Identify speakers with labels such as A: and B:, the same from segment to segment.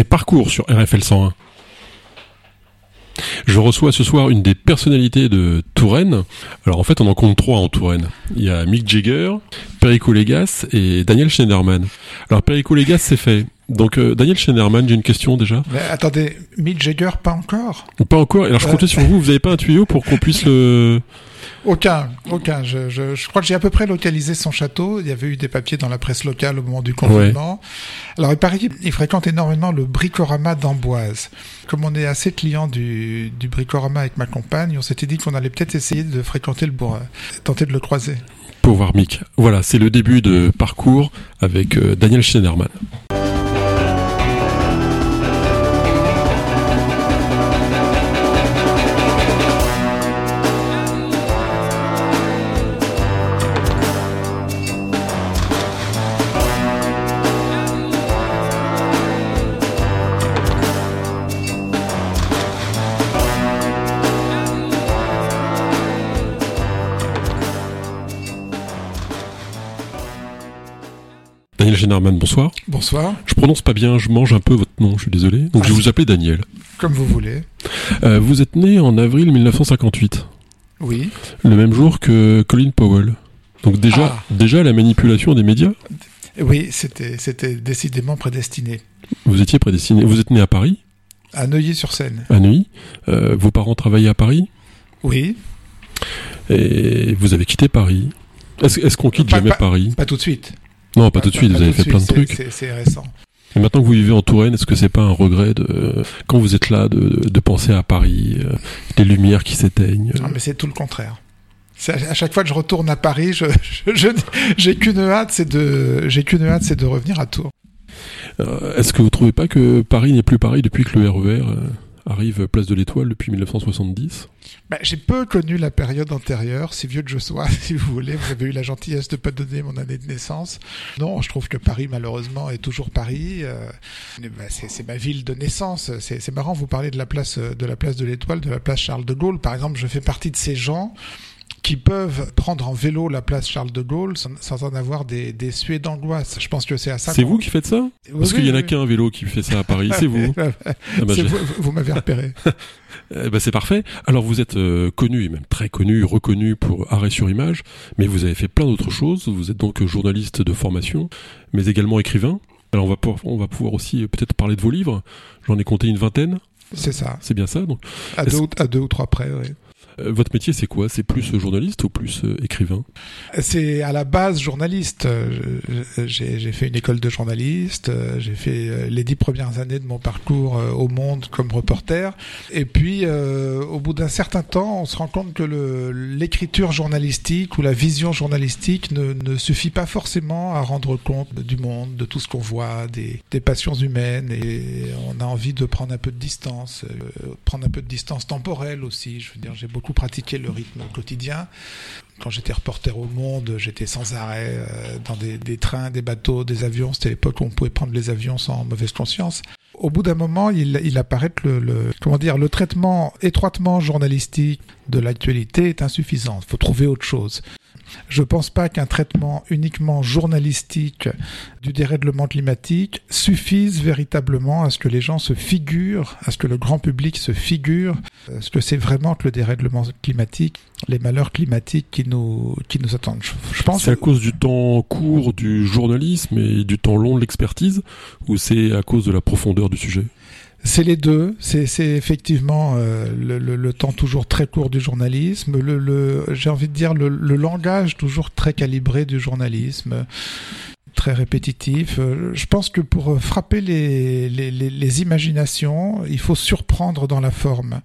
A: C'est Parcours sur RFL 101. Je reçois ce soir une des personnalités de Touraine. Alors en fait, on en compte trois en Touraine. Il y a Mick Jagger, Perico Légas et Daniel Schneiderman. Alors Perico Légas, c'est fait. Donc euh, Daniel Schneiderman, j'ai une question déjà.
B: Mais attendez, Mick Jagger, pas encore?
A: Pas encore. Alors je comptais sur vous. Vous n'avez pas un tuyau pour qu'on puisse le
B: aucun, aucun. Je, je, je crois que j'ai à peu près localisé son château. Il y avait eu des papiers dans la presse locale au moment du confinement. Alors il paraît qu'il fréquente énormément le bricorama d'Amboise. Comme on est assez client du, du bricorama avec ma compagne, on s'était dit qu'on allait peut-être essayer de fréquenter le bourg, tenter de le croiser.
A: Pour voir Mick. Voilà, c'est le début de parcours avec euh, Daniel Schneiderman. Daniel Génerman, bonsoir.
B: Bonsoir.
A: Je prononce pas bien, je mange un peu votre nom, je suis désolé. Donc je vais vous appeler Daniel.
B: Comme vous voulez.
A: Euh, vous êtes né en avril 1958.
B: Oui.
A: Le même jour que Colin Powell. Donc déjà,
B: Ah.
A: déjà la manipulation des médias
B: Oui, c'était, c'était décidément prédestiné.
A: Vous étiez prédestiné. Vous êtes né à Paris,
B: À Neuilly-sur-Seine.
A: à Neuilly. Euh, vos parents travaillaient à Paris
B: Oui.
A: et vous avez quitté Paris. Est-ce est-ce qu'on quitte
B: Pas-
A: jamais
B: pas-
A: Paris?
B: Pas tout de suite.
A: Non, pas tout de suite. Vous avez fait plein de trucs.
B: C'est, récent.
A: Et maintenant que vous vivez en Touraine, est-ce que c'est pas un regret de quand vous êtes là de, de penser à Paris, euh, les lumières qui s'éteignent
B: Ah, mais c'est tout le contraire. À chaque fois que je retourne à Paris, je, j'ai qu'une hâte, c'est de, j'ai qu'une hâte, c'est de revenir à Tours.
A: Euh, Est-ce que vous trouvez pas que Paris n'est plus pareil depuis que le RER euh, arrive place de l'Étoile depuis 1970
B: Bah, j'ai peu connu la période antérieure, si vieux que je sois, si vous voulez. Vous avez eu la gentillesse de pas donner mon année de naissance. Non, je trouve que Paris, malheureusement, est toujours Paris. Euh, bah, c'est, ma ville de naissance. C'est, c'est marrant, vous parlez de la place euh, de la place de l'Étoile, de la place Charles de Gaulle. Par exemple, je fais partie de ces gens qui peuvent prendre en vélo la place Charles de Gaulle sans, sans en avoir des, des suées d'angoisse. Je pense que c'est à ça.
A: C'est vous qui faites ça
B: Oui,
A: Parce qu'il y en a
B: oui,
A: qu'un vélo qui fait ça à Paris, c'est vous. Ah bah,
B: C'est
A: j'ai-
B: vous, vous m'avez repéré.
A: Eh ben, c'est parfait. Alors vous êtes euh, connu, et même très connu, reconnu pour arrêt sur image, mais vous avez fait plein d'autres choses. Vous êtes donc journaliste de formation, mais également écrivain. Alors on va pouvoir, on va pouvoir aussi euh, peut-être parler de vos livres. J'en ai compté une vingtaine,
B: C'est ça.
A: c'est bien ça. Donc
B: À deux, à deux ou trois près, oui.
A: Euh, votre métier c'est quoi? C'est plus journaliste ou plus euh, écrivain?
B: C'est à la base journaliste. Euh, J'ai fait une école de journaliste. J'ai fait les dix premières années de mon parcours au Monde comme reporter. Et puis, au bout d'un certain temps, on se rend compte que l'écriture journalistique ou la vision journalistique ne, suffit pas forcément à rendre compte du monde, de tout ce qu'on voit, des, passions humaines. Et on a envie de prendre un peu de distance, prendre un peu de distance temporelle aussi. Je veux dire, j'ai pratiqué le rythme quotidien. Quand j'étais reporter au Monde, j'étais sans arrêt euh, dans des, trains, des bateaux, des avions. C'était l'époque où on pouvait prendre les avions sans mauvaise conscience. Au bout d'un moment, il, apparaît que le- comment dire, le traitement étroitement journalistique de l'actualité est insuffisant. Il faut trouver autre chose. Je pense pas qu'un traitement uniquement journalistique du dérèglement climatique suffise véritablement à ce que les gens se figurent, à ce que le grand public se figure ce que c'est vraiment que le dérèglement climatique, les malheurs climatiques qui nous, attendent. Je pense
A: C'est à cause du temps court du journalisme et du temps long de l'expertise, ou c'est à cause de la profondeur du sujet?
B: C'est les deux. C'est effectivement euh, le, le- le temps toujours très court du journalisme, le, le j'ai envie de dire le, langage toujours très calibré du journalisme, très répétitif. Euh, Je pense que pour frapper les, les, les, les imaginations, il faut surprendre dans la forme.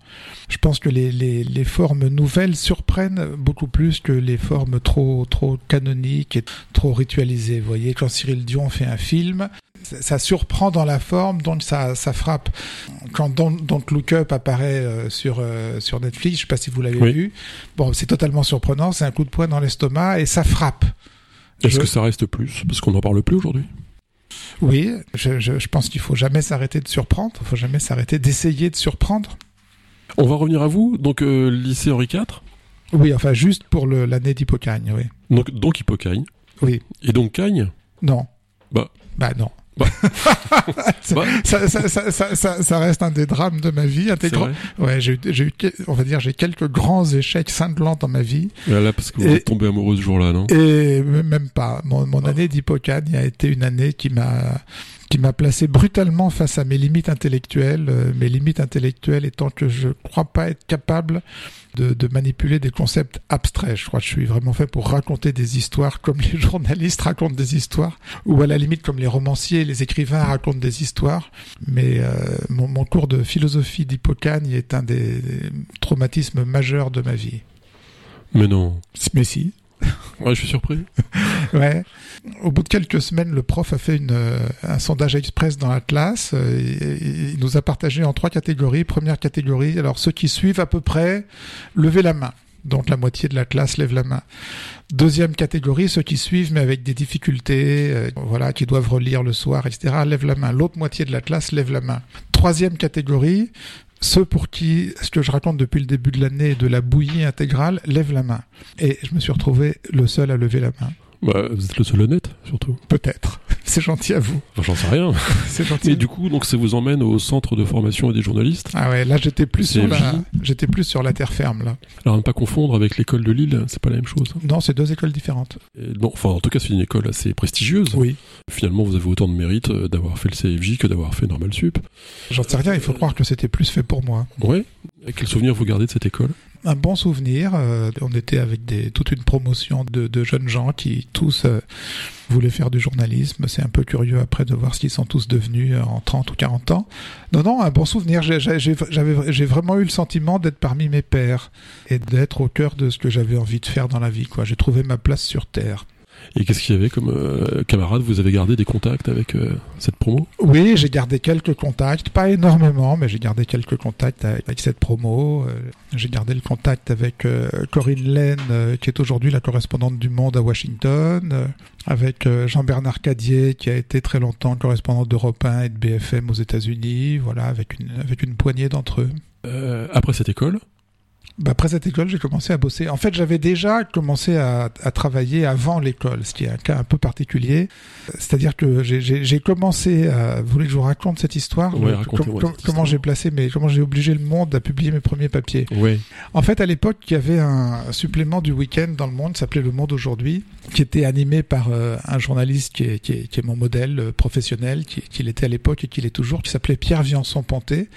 B: Je pense que les formes nouvelles surprennent beaucoup plus que les formes trop trop canoniques et trop ritualisées. Vous voyez, quand Cyril Dion fait un film, ça, surprend dans la forme, donc ça, ça frappe. Quand Don't, Don't Look Up apparaît euh, sur, euh, sur Netflix, je sais pas si vous l'avez
A: Oui.
B: vu, bon, c'est totalement surprenant, c'est un coup de poing dans l'estomac et ça frappe.
A: Est-ce
B: Je-
A: que ça reste plus? Parce qu'on n'en parle plus aujourd'hui.
B: Oui, je, je, je pense qu'il faut jamais s'arrêter de surprendre, il faut jamais s'arrêter d'essayer de surprendre.
A: On va revenir à vous. Donc, euh, lycée Henri IV,
B: Oui, enfin, juste pour l'année d'Hippocagne, oui.
A: donc, donc Hippocagne.
B: Oui.
A: Et donc Cagne?
B: Non.
A: Bah.
B: Bah non. Ça- reste un des drames de ma vie. Intégrant. Ouais, j'ai eu, on va dire, j'ai quelques grands échecs cinglants dans ma vie.
A: Là, là, parce que vous
B: Et-
A: êtes tombé amoureux ce jour-là, non?
B: Et même pas. Mon, mon
A: Ah.
B: année d'Hippocane a été une année qui m'a qui m'a placé brutalement face à mes limites intellectuelles. euh, mes limites intellectuelles étant que je crois pas être capable de, de manipuler des concepts abstraits. Je crois que je suis vraiment fait pour raconter des histoires comme les journalistes racontent des histoires, ou à la limite comme les romanciers, les écrivains racontent des histoires. Mais euh, mon, mon cours de philosophie d'Hippocane est un des, des traumatismes majeurs de ma vie.
A: Mais non.
B: Mais si.
A: Je suis surpris.
B: Ouais. Au bout de quelques semaines, le prof a fait euh, un sondage express dans la classe. euh, et- et il nous a partagé en trois catégories. Première catégorie, alors ceux qui suivent à peu près, levez la main. Donc la moitié de la classe lève la main. Deuxième catégorie, ceux qui suivent mais avec des difficultés, euh, voilà, qui doivent relire le soir, etc., lève la main. L'autre moitié de la classe lève la main. Troisième catégorie, ceux pour qui ce que je raconte depuis le début de l'année de la bouillie intégrale, lève la main. Et je me suis retrouvé le seul à lever la main.
A: Bah, vous êtes le seul honnête, surtout.
B: Peut-être. C'est gentil à vous.
A: Enfin, j'en sais rien.
B: C'est gentil.
A: Et du coup, donc, ça vous emmène au centre de formation et des journalistes.
B: Ah ouais, là j'étais plus sur la, j'étais plus sur la terre ferme là.
A: Alors, à ne pas confondre avec l'école de Lille, c'est pas la même chose.
B: Non, c'est deux écoles différentes.
A: Et enfin, en tout cas, c'est une école assez prestigieuse.
B: Oui.
A: Finalement, vous avez autant de mérite euh, d'avoir fait le CFJ que d'avoir fait Normal Sup.
B: J'en sais rien. Il faut croire que c'était plus fait pour moi.
A: Ouais. Et quel souvenir vous gardez de cette école?
B: Un bon souvenir. euh, on était avec des, toute une promotion de, de jeunes gens qui tous euh, voulaient faire du journalisme. C'est un peu curieux après de voir ce qu'ils sont tous devenus euh, en 30 ou 40 ans. Non, non, un bon souvenir. J'ai- vraiment eu le sentiment d'être parmi mes pairs et d'être au cœur de ce que j'avais envie de faire dans la vie. J'ai trouvé ma place sur Terre.
A: Et qu'est-ce qu'il y avait comme euh, camarades Vous avez gardé des contacts avec euh, cette promo?
B: Oui, j'ai gardé quelques contacts, pas énormément, mais j'ai gardé quelques contacts avec, avec cette promo. Euh, j'ai gardé le contact avec euh, Corinne Laine, euh, qui est aujourd'hui la correspondante du Monde à Washington, avec euh, Jean-Bernard Cadier, qui a été très longtemps correspondant d'Europe 1 et de BFM aux États-Unis, voilà, avec une, avec une poignée d'entre eux.
A: Euh, Après cette école?
B: Bah, après cette école, j'ai commencé à bosser. En fait, j'avais déjà commencé à, à travailler avant l'école, ce qui est un cas un peu particulier. C'est-à-dire que j'ai- commencé à... Vous voulez que je vous raconte cette histoire?
A: Ouais,
B: Com-
A: racontez-moi
B: com-
A: cette
B: Comment j'ai placé mes... Comment j'ai obligé le monde à publier mes premiers papiers.
A: Ouais.
B: En fait, à l'époque, il y avait un supplément du week-end dans le Monde, s'appelait Le Monde aujourd'hui, qui était animé par euh, un journaliste qui est, qui est, qui est mon modèle euh, professionnel, qui, qui l'était à l'époque et qui l'est toujours, qui s'appelait Pierre Viançon-Ponté,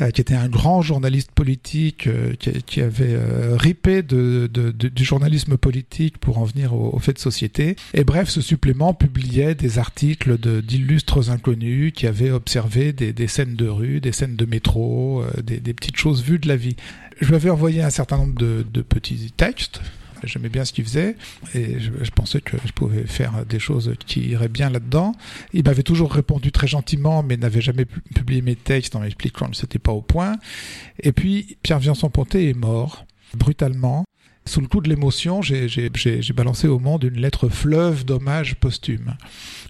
B: euh, qui était un grand journaliste politique, euh, qui, avait euh, ripé de, de- de- du journalisme politique pour en venir aux, aux faits de société. Et bref, ce supplément publiait des articles d'illustres inconnus qui avaient observé des, des scènes de rue, des scènes de métro, euh, des, des petites choses vues de la vie. Je lui avais envoyé un certain nombre de, de petits textes. J'aimais bien ce qu'il faisait et je, pensais que je pouvais faire des choses qui iraient bien là-dedans. Il m'avait toujours répondu très gentiment, mais n'avait jamais pu- publié mes textes en m'expliquant que c'était pas au point. Et puis Pierre Viançon-Ponté est mort brutalement. Sous le coup de l'émotion, j'ai- balancé au monde une lettre fleuve d'hommage posthume.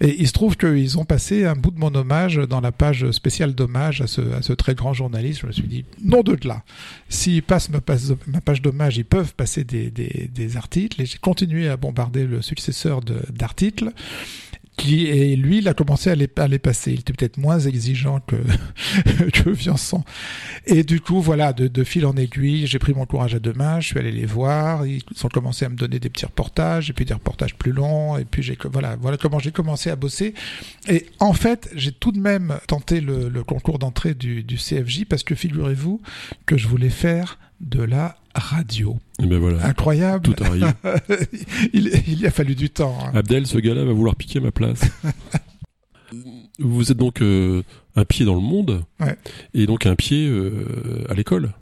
B: Et il se trouve qu'ils ont passé un bout de mon hommage dans la page spéciale d'hommage à ce, très grand journaliste. Je me suis dit, non de là. S'ils passent ma page, ma page d'hommage, ils peuvent passer des, des, articles. Et j'ai continué à bombarder le successeur d'articles. Et lui, il a commencé à les, à les passer. Il était peut-être moins exigeant que, que Viançon. Et du coup, voilà, de, de fil en aiguille, j'ai pris mon courage à deux mains, je suis allé les voir, ils ont commencé à me donner des petits reportages, et puis des reportages plus longs, et puis j'ai, voilà, voilà comment j'ai commencé à bosser. Et en fait, j'ai tout de même tenté le, le concours d'entrée du, du CFJ, parce que figurez-vous que je voulais faire de la radio.
A: Et ben voilà.
B: Incroyable.
A: Tout arrive.
B: il, il y a fallu du temps. hein.
A: Abdel, ce gars-là va vouloir piquer ma place. Vous êtes donc euh, un pied dans le monde
B: Ouais.
A: et donc un pied euh, à l'école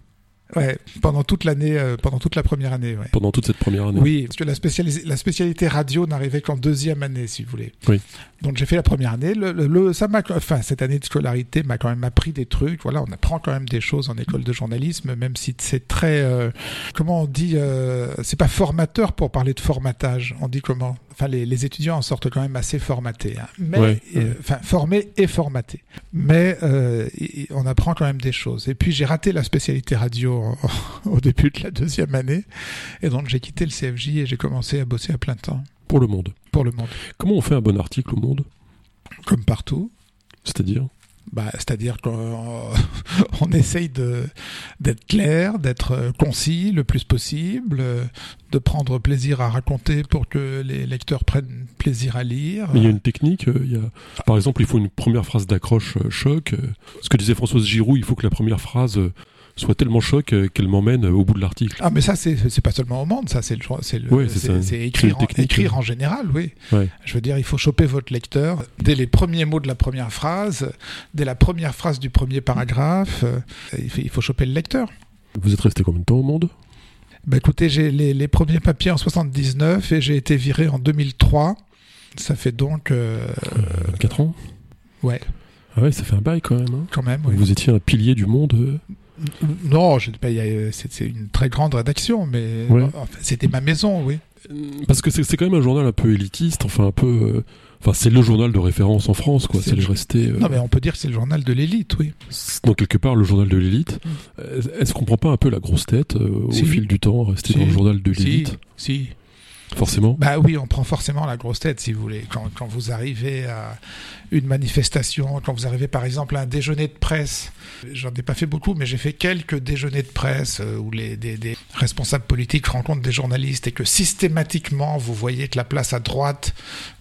B: Ouais, pendant toute l'année, euh, pendant toute la première année, ouais.
A: pendant toute cette première année.
B: Oui, parce que la, spécialis- la spécialité radio n'arrivait qu'en deuxième année, si vous voulez.
A: Oui.
B: Donc j'ai fait la première année. Le, le- le- ça m'a, enfin, cette année de scolarité m'a quand même appris des trucs. Voilà, on apprend quand même des choses en école de journalisme, même si c'est très, euh, comment on dit, euh, c'est pas formateur pour parler de formatage. On dit comment? Enfin, les, les étudiants en sortent quand même assez formatés, hein. mais,
A: Ouais,
B: euh,
A: ouais.
B: enfin, formés et formatés. Mais euh, on apprend quand même des choses. Et puis j'ai raté la spécialité radio au début de la deuxième année. Et donc j'ai quitté le CFJ et j'ai commencé à bosser à plein temps
A: Pour le monde.
B: pour le monde.
A: Comment on fait un bon article au monde?
B: Comme partout.
A: C'est-à-dire?
B: Bah, C'est-à-dire qu'on on essaye d'être clair, d'être concis le plus possible, de prendre plaisir à raconter pour que les lecteurs prennent plaisir à lire.
A: Il y a une technique. euh, Il y a... Par exemple, il faut une première phrase d'accroche euh, choc. euh, Ce que disait Françoise Giroud, il faut que la première phrase euh, soit tellement choc euh, qu'elle m'emmène euh, au bout de l'article.
B: Ah, mais ça, c'est, pas seulement au monde, ça, c'est, le,
A: Oui, c'est
B: écrire, écrire en général, oui.
A: Ouais.
B: Je veux dire, il faut choper votre lecteur dès les premiers mots de la première phrase, dès la première phrase du premier paragraphe. euh, il, faut, il faut choper le lecteur.
A: Vous êtes resté combien de temps au monde?
B: Bah écoutez, j'ai les, les premiers papiers en 79 et j'ai été viré en 2003. Ça fait donc, euh,
A: 4 ans?
B: Ouais,
A: Ah ouais, ça fait un bail quand même. hein.
B: quand même. oui.
A: Vous étiez un pilier du monde.
B: Non, je, c'est une très grande rédaction, mais
A: Ouais.
B: enfin, c'était ma maison, oui.
A: Parce que c'est quand même un journal un peu élitiste, enfin un peu... euh, Enfin, c'est le journal de référence en France, quoi.
B: C'est le-
A: resté... euh,
B: Non, mais on peut dire que c'est le journal de l'élite, oui.
A: donc quelque part le journal de l'élite.
B: Mm.
A: Euh, Est-ce qu'on prend pas un peu la grosse tête euh, au
B: Si.
A: fil du temps, rester
B: Si.
A: dans le journal de
B: Si,
A: l'élite?
B: Si.
A: Forcément.
B: Bah oui, on prend forcément la grosse tête, si vous voulez. Quand, vous arrivez à une manifestation, quand vous arrivez par exemple à un déjeuner de presse, j'en ai pas fait beaucoup, mais j'ai fait quelques déjeuners de presse euh, où les, des, des responsables politiques rencontrent des journalistes et que systématiquement vous voyez que la place à droite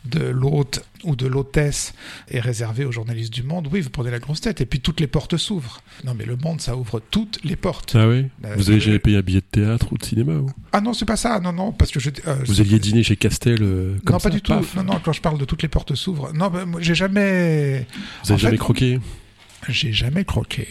B: de l'hôte ou de l'hôtesse est réservée aux journalistes du monde, oui, vous prenez la grosse tête. Et puis toutes les portes s'ouvrent. Non, mais le monde, ça ouvre toutes les portes.
A: Ah oui
B: Euh,
A: Vous avez
B: je-
A: jamais payé un billet de théâtre ou de cinéma ou
B: Ah non, c'est pas ça. Non, non, parce que je. euh,
A: Vous alliez dîner chez Castel euh, comme
B: non,
A: ça,
B: pas du tout. Non, non, quand je parle de toutes les portes s'ouvrent. Non, bah, moi, j'ai jamais.
A: Vous avez jamais croqué
B: J'ai jamais croqué.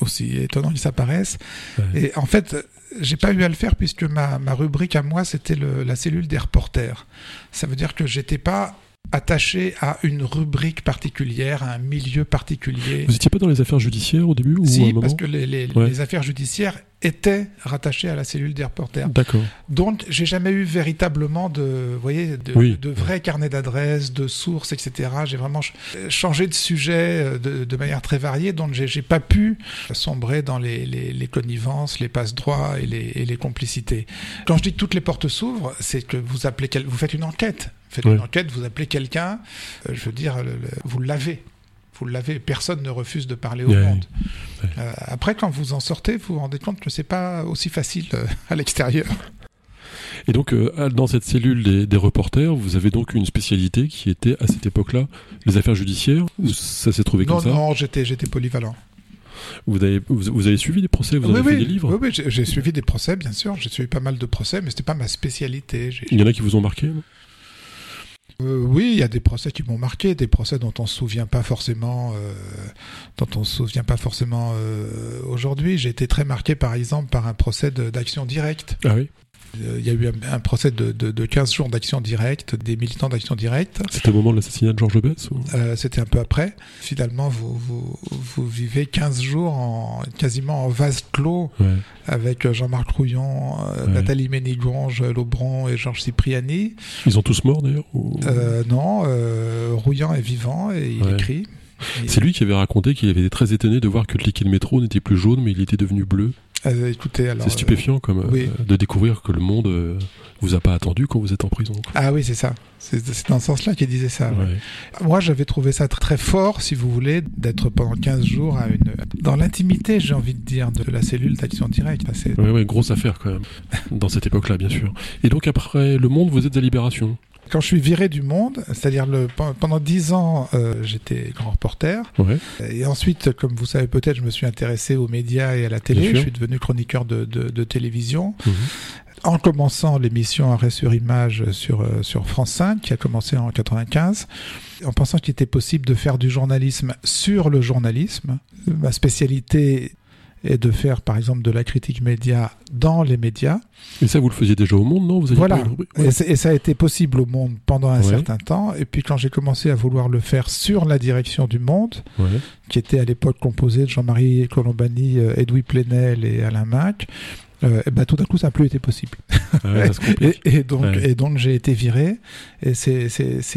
B: Aussi étonnant qu'il s'apparaisse.
A: Ouais.
B: Et en fait, j'ai pas eu à le faire puisque ma, ma rubrique à moi, c'était la cellule des reporters. Ça veut dire que j'étais pas attaché à une rubrique particulière, à un milieu particulier.
A: Vous étiez pas dans les affaires judiciaires au début ou à un moment
B: parce que les, les-
A: Ouais.
B: les affaires judiciaires étaient rattachées à la cellule des reporters.
A: D'accord.
B: Donc, j'ai jamais eu véritablement de, vous voyez, de,
A: Oui.
B: de vrais carnets d'adresses, de sources, etc. J'ai vraiment ch- changé de sujet euh, de, de manière très variée, donc j'ai pas pu sombrer dans les, les, les connivences, les passe-droits et les, et les complicités. Quand je dis que toutes les portes s'ouvrent, c'est que vous appelez, vous faites une enquête. Vous faites
A: Oui.
B: une enquête, vous appelez quelqu'un, euh, je veux dire, le- le- vous l'avez. Vous l'avez, personne ne refuse de parler au monde. Euh, après, quand vous en sortez, vous vous rendez compte que c'est pas aussi facile euh, à l'extérieur.
A: Et donc, euh, dans cette cellule des, des reporters, vous avez donc une spécialité qui était à cette époque-là les affaires judiciaires ou ça s'est trouvé
B: Non,
A: comme ça
B: non, j'étais, j'étais polyvalent.
A: vous, avez, vous, vous avez suivi des procès, vous
B: oui,
A: avez
B: oui,
A: fait des livres
B: oui, oui, j'ai, suivi des procès, bien sûr. J'ai suivi pas mal de procès, mais c'était pas ma spécialité.
A: Il y en a qui vous ont marqué non?
B: Euh, oui, il y a des procès qui m'ont marqué, des procès dont on se souvient pas forcément, euh, dont on se souvient pas forcément euh, aujourd'hui. J'ai été très marqué, par exemple, par un procès d'action directe.
A: Ah oui
B: Il y a eu un, un procès de, de, de 15 jours d'action directe, des militants d'action directe.
A: C'était au moment de l'assassinat de Georges Bess ou...
B: Euh, C'était un peu après. Finalement, vous, vous, vous vivez 15 jours en, quasiment en vase clos
A: Ouais.
B: avec Jean-Marc Rouillon, euh,
A: Ouais.
B: Nathalie Ménigonge, Lobron et Georges Cipriani.
A: Ils ont tous morts d'ailleurs ou-
B: Euh, non, euh, Rouillon est vivant et il
A: Ouais.
B: écrit.
A: C'est lui qui avait raconté qu'il avait été très étonné de voir que le liquide métro n'était plus jaune mais il était devenu bleu.
B: Euh, écoutez, alors.
A: C'est stupéfiant comme euh,
B: oui.
A: de découvrir que le monde euh, vous a pas attendu quand vous êtes en prison.
B: euh, ah oui, c'est ça. C'est c'est dans ce sens-là qu'il disait ça. ouais.
A: Ouais.
B: Moi, j'avais trouvé ça tr- très fort, si vous voulez, d'être pendant 15 jours à une... dans l'intimité, j'ai envie de dire, de la cellule d'action directe. Enfin, c'est-
A: Ouais, ouais, grosse affaire quand même, dans cette époque-là, bien sûr. Et donc après Le Monde, vous êtes à Libération.
B: Quand je suis viré du monde, c'est-à-dire le, pen- pendant 10 ans, euh, j'étais grand reporter.
A: Ouais.
B: Et ensuite, comme vous savez peut-être, je me suis intéressé aux médias et à la télé. Je suis devenu chroniqueur de, de, de télévision.
A: Mhm.
B: En commençant l'émission Arrêt sur image sur, euh, sur France 5, qui a commencé en 95, en pensant qu'il était possible de faire du journalisme sur le journalisme. Ma spécialité est de faire, par exemple, de la critique média dans les médias.
A: Et ça, vous le faisiez déjà au Monde, non? Vous
B: Voilà.
A: pas
B: Et, et ça a été possible au Monde pendant un
A: Ouais.
B: certain temps. Et puis quand j'ai commencé à vouloir le faire sur la direction du Monde,
A: Ouais.
B: qui était à l'époque composé de Jean-Marie Colombani, euh, Edoui Plenel et Alain Mac, euh, et ben, tout d'un coup ça n'a plus été possible.
A: Ah ouais.
B: Et, et donc,
A: Ouais.
B: et donc j'ai été viré. Et c'est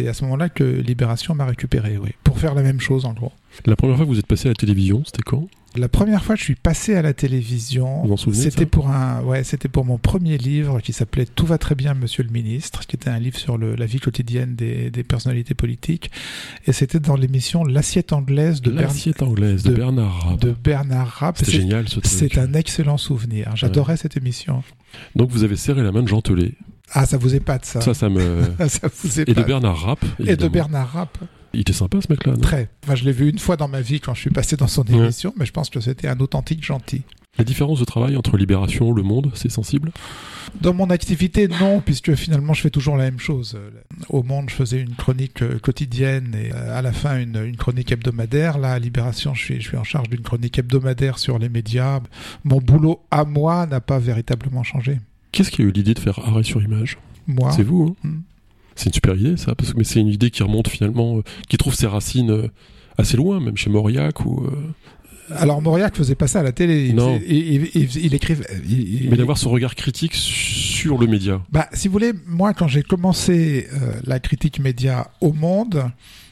B: à ce moment-là que Libération m'a récupéré, oui, pour faire la même chose en gros.
A: La première fois que vous êtes passé à la télévision, c'était quand?
B: La première fois que je suis passé à la télévision, c'était pour un, ouais, c'était pour mon premier livre qui s'appelait Tout va très bien, Monsieur le Ministre, qui était un livre sur le, la vie quotidienne des, des, personnalités politiques, et c'était dans l'émission L'assiette anglaise de,
A: L'assiette anglaise de, Bernard Rapp.
B: De Bernard Rapp.
A: C'est génial ce truc.
B: C'est un excellent souvenir. J'adorais cette émission.
A: Donc vous avez serré la main de Jean Telet.
B: Ah, ça vous épate ça.
A: Ça, ça me.
B: ça vous épate.
A: Et de Bernard Rapp.
B: Et de Bernard Rapp.
A: Il était sympa ce mec-là.
B: Très. Enfin, je l'ai vu une fois dans ma vie quand je suis passé dans son émission, mais je pense que c'était un authentique gentil.
A: La différence de travail entre Libération, Le Monde, c'est sensible?
B: Dans mon activité, non, puisque finalement je fais toujours la même chose. Au Monde, je faisais une chronique euh, quotidienne et euh, à la fin une, une chronique hebdomadaire. Là, à Libération, je suis, je suis en charge d'une chronique hebdomadaire sur les médias. Mon boulot à moi n'a pas véritablement changé.
A: Qu'est-ce qui a eu l'idée de faire arrêt sur image?
B: Moi.
A: C'est vous, hein?
B: Hmm.
A: C'est une super idée, ça, parce que mais c'est une idée qui remonte finalement, euh, qui trouve ses racines euh, assez loin, même chez Mauriac ou. euh,
B: Alors Mauriac faisait pas ça à la télé. Il,
A: Non.
B: faisait- il, il- il écrivait. il-
A: mais d'avoir ce regard critique sur le média.
B: Bah, si vous voulez, moi, quand j'ai commencé euh, la critique média au Monde,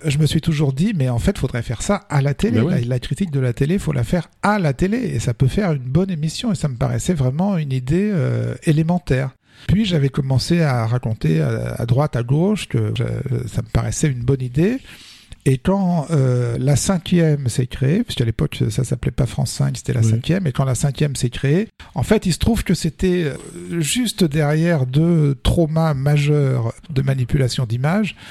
B: je me suis toujours dit, mais en fait, faudrait faire ça à la télé.
A: Ouais.
B: la, la critique de la télé, faut la faire à la télé, et ça peut faire une bonne émission. Et ça me paraissait vraiment une idée euh, élémentaire. Puis j'avais commencé à raconter à, à droite, à gauche que je- ça me paraissait une bonne idée. Et quand euh, la cinquième s'est créée, puisqu'à l'époque ça s'appelait pas France 5, c'était la
A: Oui.
B: cinquième, et quand la cinquième s'est créée, en fait il se trouve que c'était euh, juste derrière deux traumas majeurs de manipulation.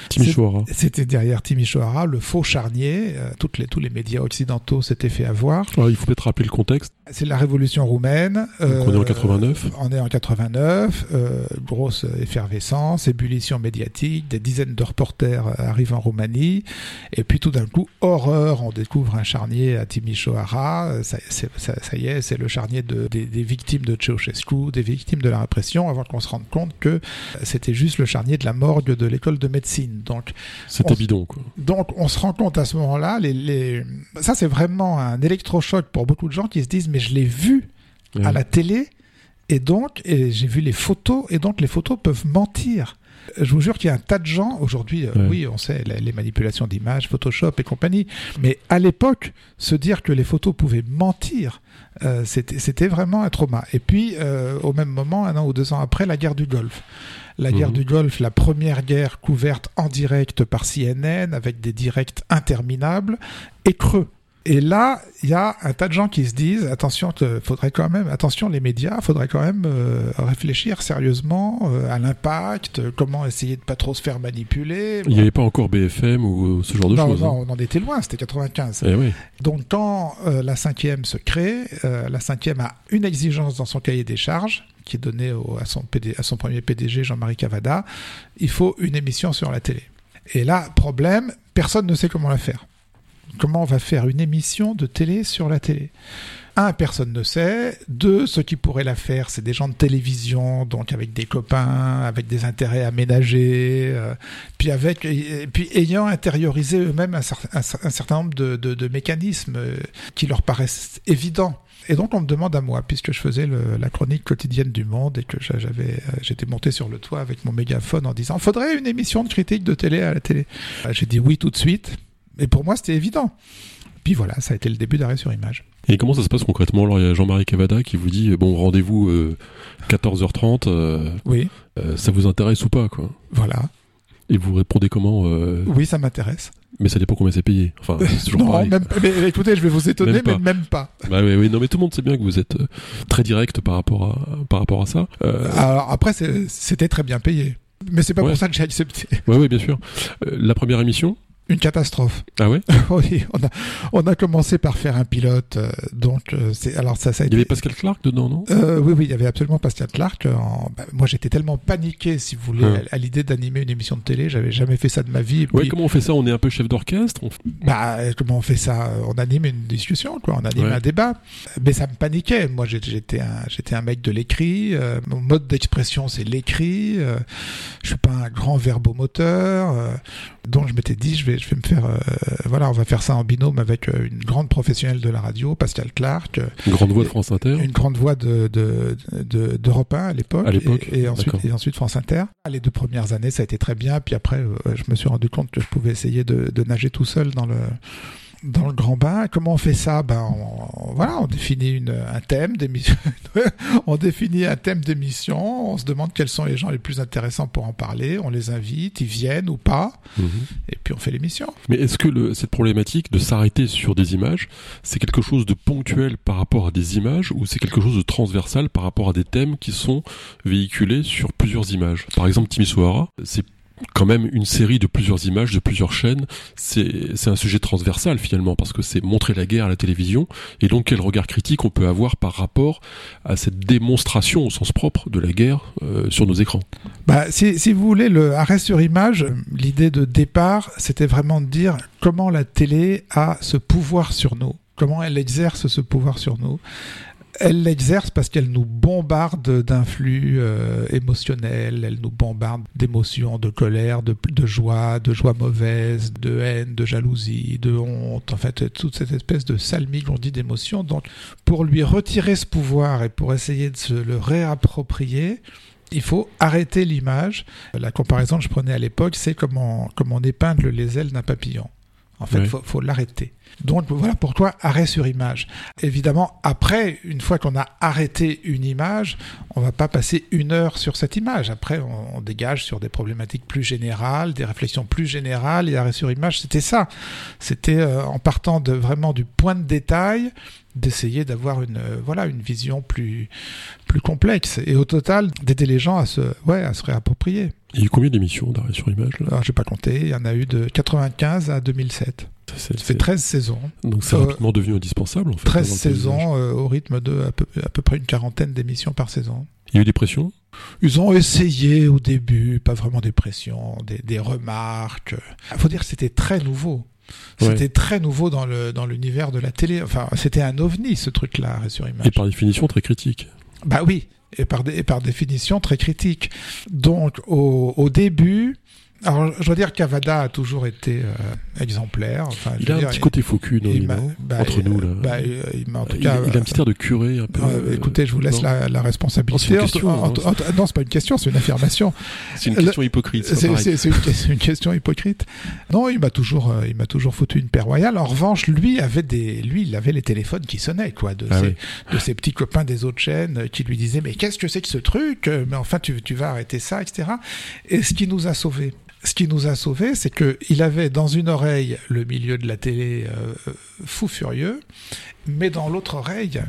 A: Timisoara.
B: C'était derrière Timisoara, le faux charnier. euh, toutes les, tous les médias occidentaux s'étaient fait avoir.
A: Alors, il faut peut-être rappeler le contexte.
B: C'est la révolution roumaine.
A: Donc, on est en 89.
B: On est en 89. euh, grosse effervescence, ébullition médiatique. Des dizaines de reporters euh, arrivent en Roumanie. Et puis tout d'un coup, horreur, on découvre un charnier à Timișoara. Euh, Ça, c'est- ça, ça y est, c'est le charnier de, des, des victimes de Ceausescu, des victimes de la répression, avant qu'on se rende compte que euh, c'était juste le charnier de la morgue de l'école de médecine. Donc
A: C'était
B: On-
A: bidon, quoi.
B: donc on se rend compte à ce moment-là, les, les... ça c'est vraiment un électrochoc pour beaucoup de gens qui se disent mais je l'ai vu à la télé et donc et j'ai vu les photos et donc les photos peuvent mentir. Je vous jure qu'il y a un tas de gens aujourd'hui, euh, oui on sait les, les manipulations d'images, Photoshop et compagnie, mais à l'époque se dire que les photos pouvaient mentir, euh, c'était c'était vraiment un trauma. Et puis euh, au même moment, un an ou deux ans après, la guerre du Golfe. La guerre
A: Mhm.
B: du Golfe, la première guerre couverte en direct par CNN avec des directs interminables et creux. Et là, il y a un tas de gens qui se disent attention, faudrait quand même, attention les médias, faudrait quand même euh, réfléchir sérieusement euh, à l'impact, comment essayer de pas trop se faire manipuler.
A: Il n'y avait pas encore BFM ou ce genre de choses.
B: non,
A: hein.
B: on en était loin, c'était 95.
A: Eh oui.
B: Donc quand euh, la cinquième se crée, euh, la cinquième a une exigence dans son cahier des charges qui est donnée au- à, son PD à son premier PDG Jean-Marie Cavada, il faut une émission sur la télé. Et là, problème, personne ne sait comment la faire. Comment on va faire une émission de télé sur la télé un, personne ne sait. Deux, ceux qui pourraient la faire, c'est des gens de télévision, donc avec des copains, avec des intérêts aménagés, euh, puis avec, puis ayant intériorisé eux-mêmes un, cer- un cer- un certain nombre de, mécanismes euh, qui leur paraissent évidents. Et donc on me demande à moi, puisque je faisais la chronique quotidienne du Monde et que j'a- j'avais, euh, j'étais monté sur le toit avec mon mégaphone en disant, faudrait une émission de critique de télé à la télé. J'ai dit oui tout de suite. Et pour moi, c'était évident. Puis voilà, ça a été le début d'arrêt sur image.
A: Et comment ça se passe concrètement Alors, il y a Jean-Marie Cavada qui vous dit bon, rendez-vous euh, 14h30, euh,
B: Oui,
A: euh, ça vous intéresse ou pas, quoi?
B: Voilà.
A: Et vous répondez comment euh,
B: Oui, ça m'intéresse.
A: Mais ça dépend combien c'est payé. Enfin, c'est toujours
B: Non,
A: pareil.
B: même, mais, écoutez, je vais vous étonner,
A: Même
B: mais même pas.
A: Bah oui, oui, non, mais tout le monde sait bien que vous êtes très direct par rapport à, par rapport à ça.
B: Alors après, c'était très bien payé. Mais c'est pas
A: Ouais.
B: pour ça que j'ai accepté.
A: ouais, ouais, bien sûr. La première émission?
B: Une catastrophe.
A: Ah ouais
B: oui, on a, on a commencé par faire un pilote. euh, donc, euh, c'est, alors ça, ça a
A: Il y
B: été.
A: avait Pascal Clark dedans, non?
B: Euh, oui, oui, il y avait absolument Pascal Clark. en- bah, moi, j'étais tellement paniqué, si vous voulez,
A: Ouais.
B: à, à l'idée d'animer une émission de télé. J'avais jamais fait ça de ma vie. Et
A: Ouais,
B: puis,
A: comment on fait ça? On est un peu chef d'orchestre on
B: bah, comment on fait ça? On anime une discussion, quoi. On anime
A: Ouais.
B: un débat. Mais ça me paniquait. Moi, j'étais un, j'étais un mec de l'écrit. mon mode d'expression, c'est l'écrit. je suis pas un grand verbomoteur. donc, je m'étais dit, je vais, je vais me faire, euh, voilà, on va faire ça en binôme avec euh, une grande professionnelle de la radio, Pascal Clark, euh,
A: Une grande voix de France Inter
B: une grande voix de, de, de, d'Europe 1 à l'époque.
A: À l'époque,
B: Et, et ensuite,
A: d'accord.
B: et ensuite France Inter. Les deux premières années, ça a été très bien. Puis après, je me suis rendu compte que je pouvais essayer de, de nager tout seul dans le, dans le grand bain. Comment on fait ça? Ben on, voilà, on définit une, un thème d'émission. on définit un thème d'émission. On se demande quels sont les gens les plus intéressants pour en parler. On les invite, ils viennent ou pas,
A: Mhm.
B: et puis on fait l'émission.
A: Mais est-ce que le- cette problématique de s'arrêter sur des images, c'est quelque chose de ponctuel par rapport à des images ou c'est quelque chose de transversal par rapport à des thèmes qui sont véhiculés sur plusieurs images? Par exemple, Timisoara, c'est quand même une série de plusieurs images, de plusieurs chaînes. C'est un sujet transversal finalement parce que c'est montrer la guerre à la télévision et donc quel regard critique on peut avoir par rapport à cette démonstration au sens propre de la guerre euh, sur nos écrans?
B: Bah, si, si vous voulez, le arrêt sur image, l'idée de départ, c'était vraiment de dire comment la télé a ce pouvoir sur nous, comment elle exerce ce pouvoir sur nous. Elle l'exerce parce qu'elle nous bombarde d'un flux euh, émotionnel, elle nous bombarde d'émotions, de colère, de, de joie, de joie mauvaise, de haine, de jalousie, de honte, en fait, toute cette espèce de salmigondie d'émotions. Donc, pour lui retirer ce pouvoir et pour essayer de se le réapproprier, il faut arrêter l'image. La comparaison que je prenais à l'époque, c'est comme on, comme on épingle les ailes d'un papillon. En fait, il faut l'arrêter. Donc voilà pourquoi arrêt sur image. Évidemment, après, une fois qu'on a arrêté une image, on va pas passer une heure sur cette image. Après, on, on dégage sur des problématiques plus générales, des réflexions plus générales. Et arrêt sur image, c'était ça. C'était euh, en partant de vraiment du point de détail, d'essayer d'avoir une euh, voilà une vision plus plus complexe et au total d'aider les gens à se ouais à se réapproprier.
A: Il y a eu combien d'émissions d'arrêt sur image là?
B: Alors j'ai pas compté, il y en a eu de 95 à 2007. Ça fait 13 saisons.
A: Donc c'est
B: Euh,
A: rapidement devenu indispensable en fait.
B: 13
A: dans le paysage.
B: saisons euh, au rythme de à peu, à peu près une quarantaine d'émissions par saison.
A: Il y a eu des pressions?
B: Ils ont essayé au début, pas vraiment des pressions, des, des remarques. Il faut dire que c'était très nouveau. C'était
A: Ouais.
B: très nouveau dans le dans l'univers de la télé. Enfin, c'était un ovni ce truc-là, sur image.
A: et par définition très critiques.
B: Bah oui, et par, dé- et par définition très critique. Donc au, au début, alors je dois dire qu'Avada a toujours été euh, exemplaire. Enfin, je
A: Il a un petit côté faux cul, non,
B: il bah,
A: Entre nous là.
B: bah, euh, il m'a en tout
A: il,
B: cas.
A: il a un petit air de curé un peu.
B: euh,
A: euh,
B: écoutez, je vous laisse la, la responsabilité.
A: Non, c'est une question,
B: En- en- en- non, c'est pas une question, c'est une affirmation.
A: C'est une question hypocrite. c'est pas
B: C'est
A: pareil.
B: c'est- c'est une, une question hypocrite. Non, il m'a toujours, euh, il m'a toujours foutu une paire royale. En revanche, lui avait des, lui, il avait les téléphones qui sonnaient, quoi, de,
A: Ah
B: ses,
A: oui.
B: de ses petits copains des autres chaînes euh, qui lui disaient, mais qu'est-ce que c'est que ce truc Mais enfin, tu, tu vas arrêter ça, etc. Et ce qui nous a sauvés. Ce qui nous a sauvés, c'est que il avait dans une oreille le milieu de la télé euh, fou furieux, mais dans l'autre oreille,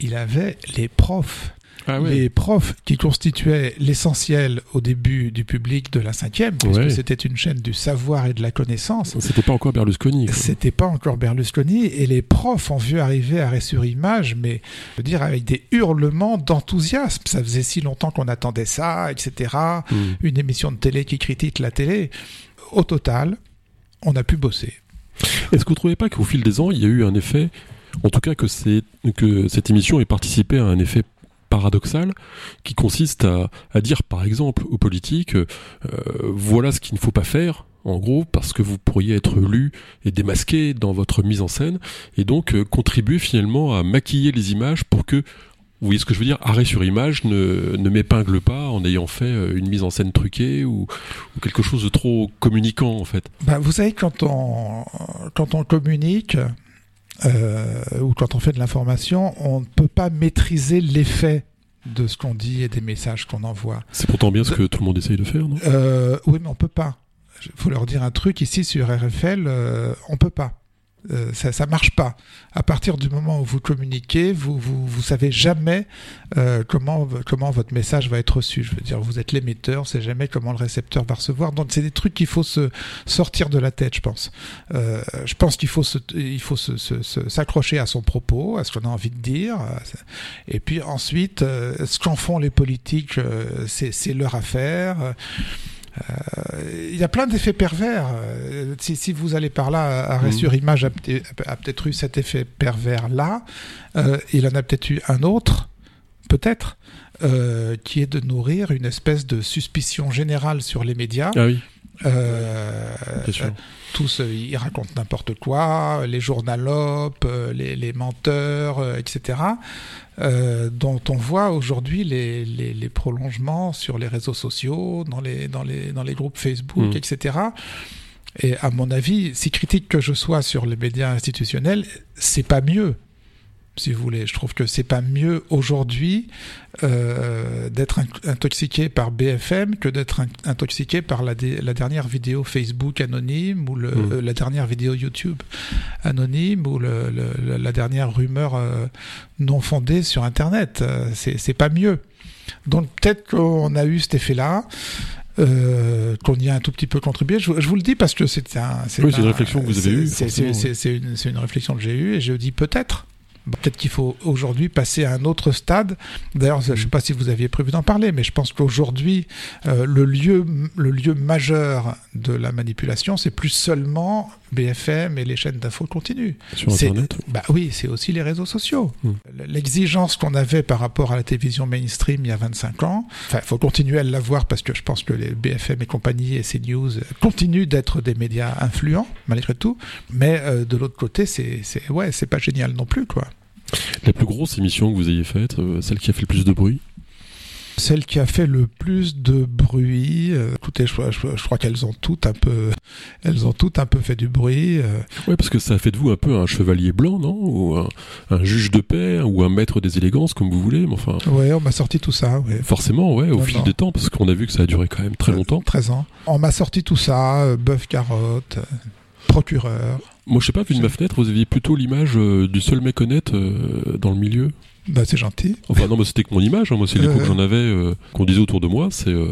B: il avait les profs
A: Ah
B: les profs qui constituaient l'essentiel au début du public de la cinquième, puisque
A: Ouais.
B: c'était une chaîne du savoir et de la connaissance.
A: C'était pas encore Berlusconi.
B: C'était pas encore Berlusconi et les profs ont vu arriver arrêt sur image, mais je veux dire avec des hurlements d'enthousiasme. Ça faisait si longtemps qu'on attendait ça, etc.
A: Hmm.
B: Une émission de télé qui critique la télé. Au total, on a pu bosser.
A: Est-ce que vous trouvez pas qu'au fil des ans, il y a eu un effet, en tout cas que, que cette émission ait participé à un effet paradoxal qui consiste à, dire par exemple aux politiques euh, voilà ce qu'il ne faut pas faire en gros parce que vous pourriez être lu et démasqué dans votre mise en scène et donc euh, contribuer finalement à maquiller les images pour que vous voyez ce que je veux dire Arrêt sur image ne, m'épingle pas en ayant fait euh, une mise en scène truquée ou, ou quelque chose de trop communicant en fait.
B: Bah, vous savez, quand on, quand on communique euh, ou quand on fait de l'information, on ne peut pas maîtriser l'effet de ce qu'on dit et des messages qu'on envoie.
A: C'est pourtant bien ce que tout le monde essaye de faire, non?
B: Euh, oui, mais on peut pas. Il faut leur dire un truc ici sur RFL, euh, on peut pas. Euh, ça, ça marche pas. À partir du moment où vous communiquez, vous vous, vous savez jamais euh, comment comment votre message va être reçu. Je veux dire, vous êtes l'émetteur, on sait jamais comment le récepteur va recevoir. Donc c'est des trucs qu'il faut se sortir de la tête, je pense. Euh, je pense qu'il faut se, il faut se- se- s'accrocher à son propos, à ce qu'on a envie de dire. Et puis ensuite, euh, ce qu'en font les politiques, euh, c'est c'est leur affaire. Euh, Il y a plein d'effets pervers. Euh, Si, si vous allez par là, Arrêt
A: Mhm.
B: sur Image a, peut- a peut-être eu cet effet pervers-là. Euh, il en a peut-être eu un autre, peut-être, euh, qui est de nourrir une espèce de suspicion générale sur les médias.
A: Ah oui,
B: Euh,
A: bien sûr.
B: tous, euh, ils racontent n'importe quoi, les journalopes, euh, les, les menteurs, euh, etc., euh, dont on voit aujourd'hui les, les, les prolongements sur les réseaux sociaux, dans les, dans les, dans les groupes Facebook,
A: Mhm.
B: etc. Et à mon avis, si critique que je sois sur les médias institutionnels, c'est pas mieux si vous voulez. Je trouve que c'est pas mieux aujourd'hui euh, d'être intoxiqué par BFM que d'être intoxiqué par la, la, dernière vidéo Facebook anonyme ou le, mmh. euh, la dernière vidéo YouTube anonyme ou le, la dernière rumeur euh, non fondée sur Internet. Euh, c'est pas mieux. Donc peut-être qu'on a eu cet effet-là. Euh, qu'on y a un tout petit peu contribué. Je, je vous le dis parce que c'est un,
A: oui, une réflexion que vous avez eue.
B: C'est une, une, réflexion que j'ai eue et je dis peut-être. Peut-être qu'il faut aujourd'hui passer à un autre stade. D'ailleurs, je ne sais pas si vous aviez prévu d'en parler, mais je pense qu'aujourd'hui, euh, le, lieu, le lieu majeur de la manipulation, c'est plus seulement BFM et les chaînes d'infos continues.
A: Sur Internet
B: bah Oui, c'est aussi les réseaux sociaux. Hmm. L'exigence qu'on avait par rapport à la télévision mainstream il y a 25 ans, il faut continuer à l'avoir parce que je pense que les BFM et compagnie et CNews continuent d'être des médias influents, malgré tout. Mais euh, de l'autre côté, c'est ouais, pas génial non plus. quoi.
A: La plus grosse émission que vous ayez faite, euh, celle qui a fait le plus de bruit
B: celle qui a fait le plus de bruit. Euh, écoutez, je, crois qu'elles ont toutes un peu, elles ont toutes un peu fait du bruit. Euh.
A: Ouais, parce que ça a fait de vous un peu un chevalier blanc, non? Ou un, juge de paix, ou un maître des élégances, comme vous voulez. Mais enfin.
B: Ouais, on m'a sorti tout ça. Ouais.
A: Forcément, ouais, au fil des temps, parce qu'on a vu que ça a duré quand même très longtemps.
B: 13 ans. On m'a sorti tout ça, euh, bœuf carotte, procureur.
A: Moi, je sais pas, vu de ma fenêtre, vous aviez plutôt l'image du seul mec honnête dans le milieu
B: bah, c'est gentil.
A: Enfin, non, mais c'était que mon image. Hein. Moi, c'est l'écho que euh. j'en avais, euh, qu'on disait autour de moi. C'est euh,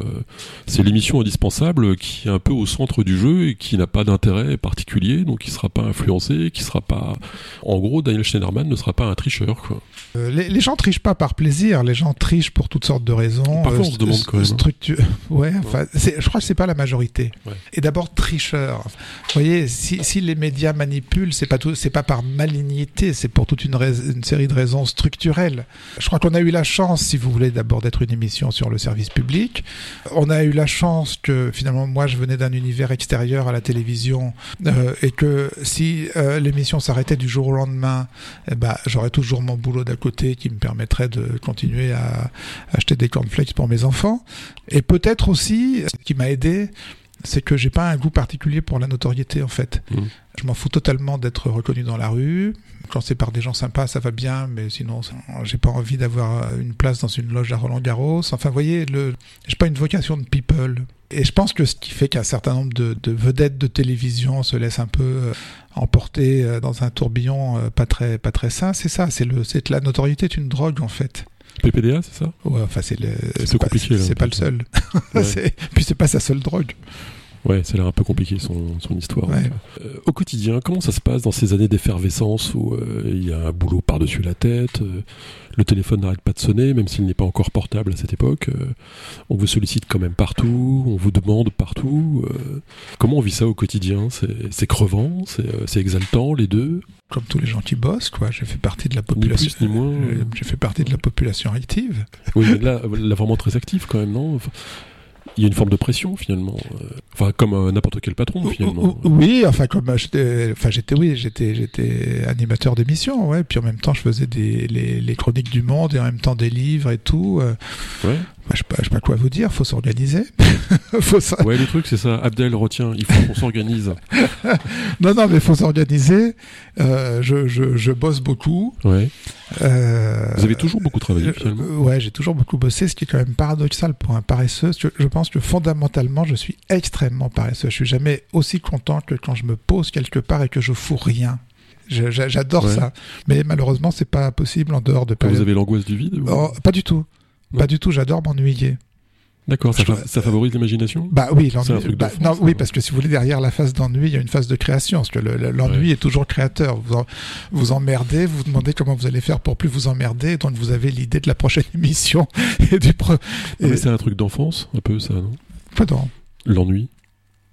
A: c'est l'émission indispensable qui est un peu au centre du jeu et qui n'a pas d'intérêt particulier, donc qui sera pas influencé, qui sera pas. En gros, Daniel Schneiderman ne sera pas un tricheur, quoi.
B: les, les, gens trichent pas par plaisir. Les gens trichent pour toutes sortes de raisons.
A: Parfois, on se demande quand même.
B: Hein. Ouais, enfin, je crois que c'est pas la majorité. Et d'abord, tricheur. Vous voyez, si, si les médias manipulent, c'est pas tout, pas par malignité, c'est pour toute une, une série de raisons structurelles je crois qu'on a eu la chance, si vous voulez, d'abord d'être une émission sur le service public. On a eu la chance que finalement, moi, je venais d'un univers extérieur à la télévision euh, et que si euh, l'émission s'arrêtait du jour au lendemain, eh ben, j'aurais toujours mon boulot d'à côté qui me permettrait de continuer à acheter des cornflakes pour mes enfants. Et peut-être aussi, ce qui m'a aidé, c'est que j'ai pas un goût particulier pour la notoriété en fait. Mmh. Je m'en fous totalement d'être reconnu dans la rue. Quand c'est par des gens sympas, ça va bien, mais sinon, j'ai pas envie d'avoir une place dans une loge à Roland Garros. Enfin, vous voyez, le, j'ai pas une vocation de people. Et je pense que ce qui fait qu'un certain nombre de, vedettes de télévision se laissent un peu euh, emporter euh, dans un tourbillon euh, pas très, pas très sain, c'est ça. C'est le, c'est la notoriété est une drogue en fait.
A: PPDA, c'est ça?
B: Ouais, enfin c'est le,
A: c'est compliqué.
B: C'est pas le seul. puis c'est pas sa seule drogue.
A: Ouais, ça a l'air un peu compliqué son, son histoire. Euh, au quotidien, comment ça se passe dans ces années d'effervescence où euh, il y a un boulot par-dessus la tête, euh, le téléphone n'arrête pas de sonner, même s'il n'est pas encore portable à cette époque, on vous sollicite quand même partout, on vous demande partout. comment on vit ça au quotidien? C'est crevant, c'est exaltant, les deux?
B: Comme tous les gens qui bossent, quoi. J'ai fait partie de la population.
A: Ni plus, ni moins.
B: J'ai fait partie de la population active.
A: Oui, mais là, là vraiment très active quand même, non? Il y a une forme de pression finalement. Euh, enfin, comme euh, n'importe quel patron finalement.
B: Oui, enfin comme euh, j'étais, enfin j'étais, oui, j'étais, j'étais animateur d'émission, ouais. Puis en même temps, je faisais des les, les, chroniques du Monde et en même temps des livres et tout. Ouais. Bah, je sais pas, sais pas quoi vous dire. Faut s'organiser.
A: faut ça... Ouais, le truc c'est ça. Abdel retient. Il faut qu'on s'organise.
B: non, non, mais faut s'organiser. Euh, je, je, je, bosse beaucoup.
A: Ouais. Euh, vous avez toujours beaucoup travaillé finalement?
B: Euh, ouais, j'ai toujours beaucoup bossé, ce qui est quand même paradoxal pour un paresseux. Je pense que fondamentalement, je suis extrêmement paresseux. Je suis jamais aussi content que quand je me pose quelque part et que je fous rien. J'adore ça, mais malheureusement, c'est pas possible en dehors de.
A: Quand vous avez l'angoisse du vide
B: oh, Pas du tout. Pas du tout, j'adore m'ennuyer.
A: D'accord, ça, ça, favorise l'imagination?
B: Bah oui, l'ennui. Bah, non, oui, parce que si vous voulez, derrière la phase d'ennui, il y a une phase de création. Parce que l'ennui est toujours créateur. Vous vous emmerdez, vous vous demandez comment vous allez faire pour plus vous emmerder, donc vous avez l'idée de la prochaine émission et du. Pro...
A: Mais c'est un truc d'enfance, un peu ça, non?
B: Pardon.
A: L'ennui.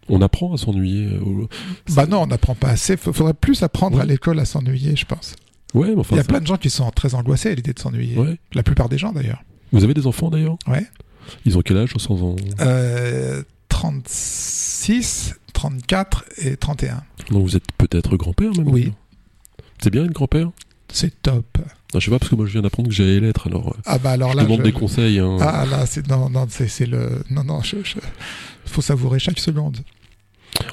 A: On apprend à s'ennuyer. Euh,
B: bah non, on n'apprend pas assez. Il faudrait plus apprendre à l'école à s'ennuyer, je pense.
A: Ouais, mais enfin.
B: Il y a plein de gens qui sont très angoissés à l'idée de s'ennuyer. La plupart des gens, d'ailleurs.
A: Vous avez des enfants d'ailleurs?
B: Ouais.
A: Ils ont quel âge sans en...
B: euh, 36, 34 et 31.
A: Donc vous êtes peut-être grand-père même
B: Oui.
A: C'est bien être grand-père?
B: C'est top.
A: Non, je sais pas parce que moi je viens d'apprendre que j'allais l'être alors. Euh,
B: ah bah alors
A: je
B: là.
A: demande des conseils. Hein.
B: Ah là c'est non non c'est le non non je, faut savourer chaque seconde.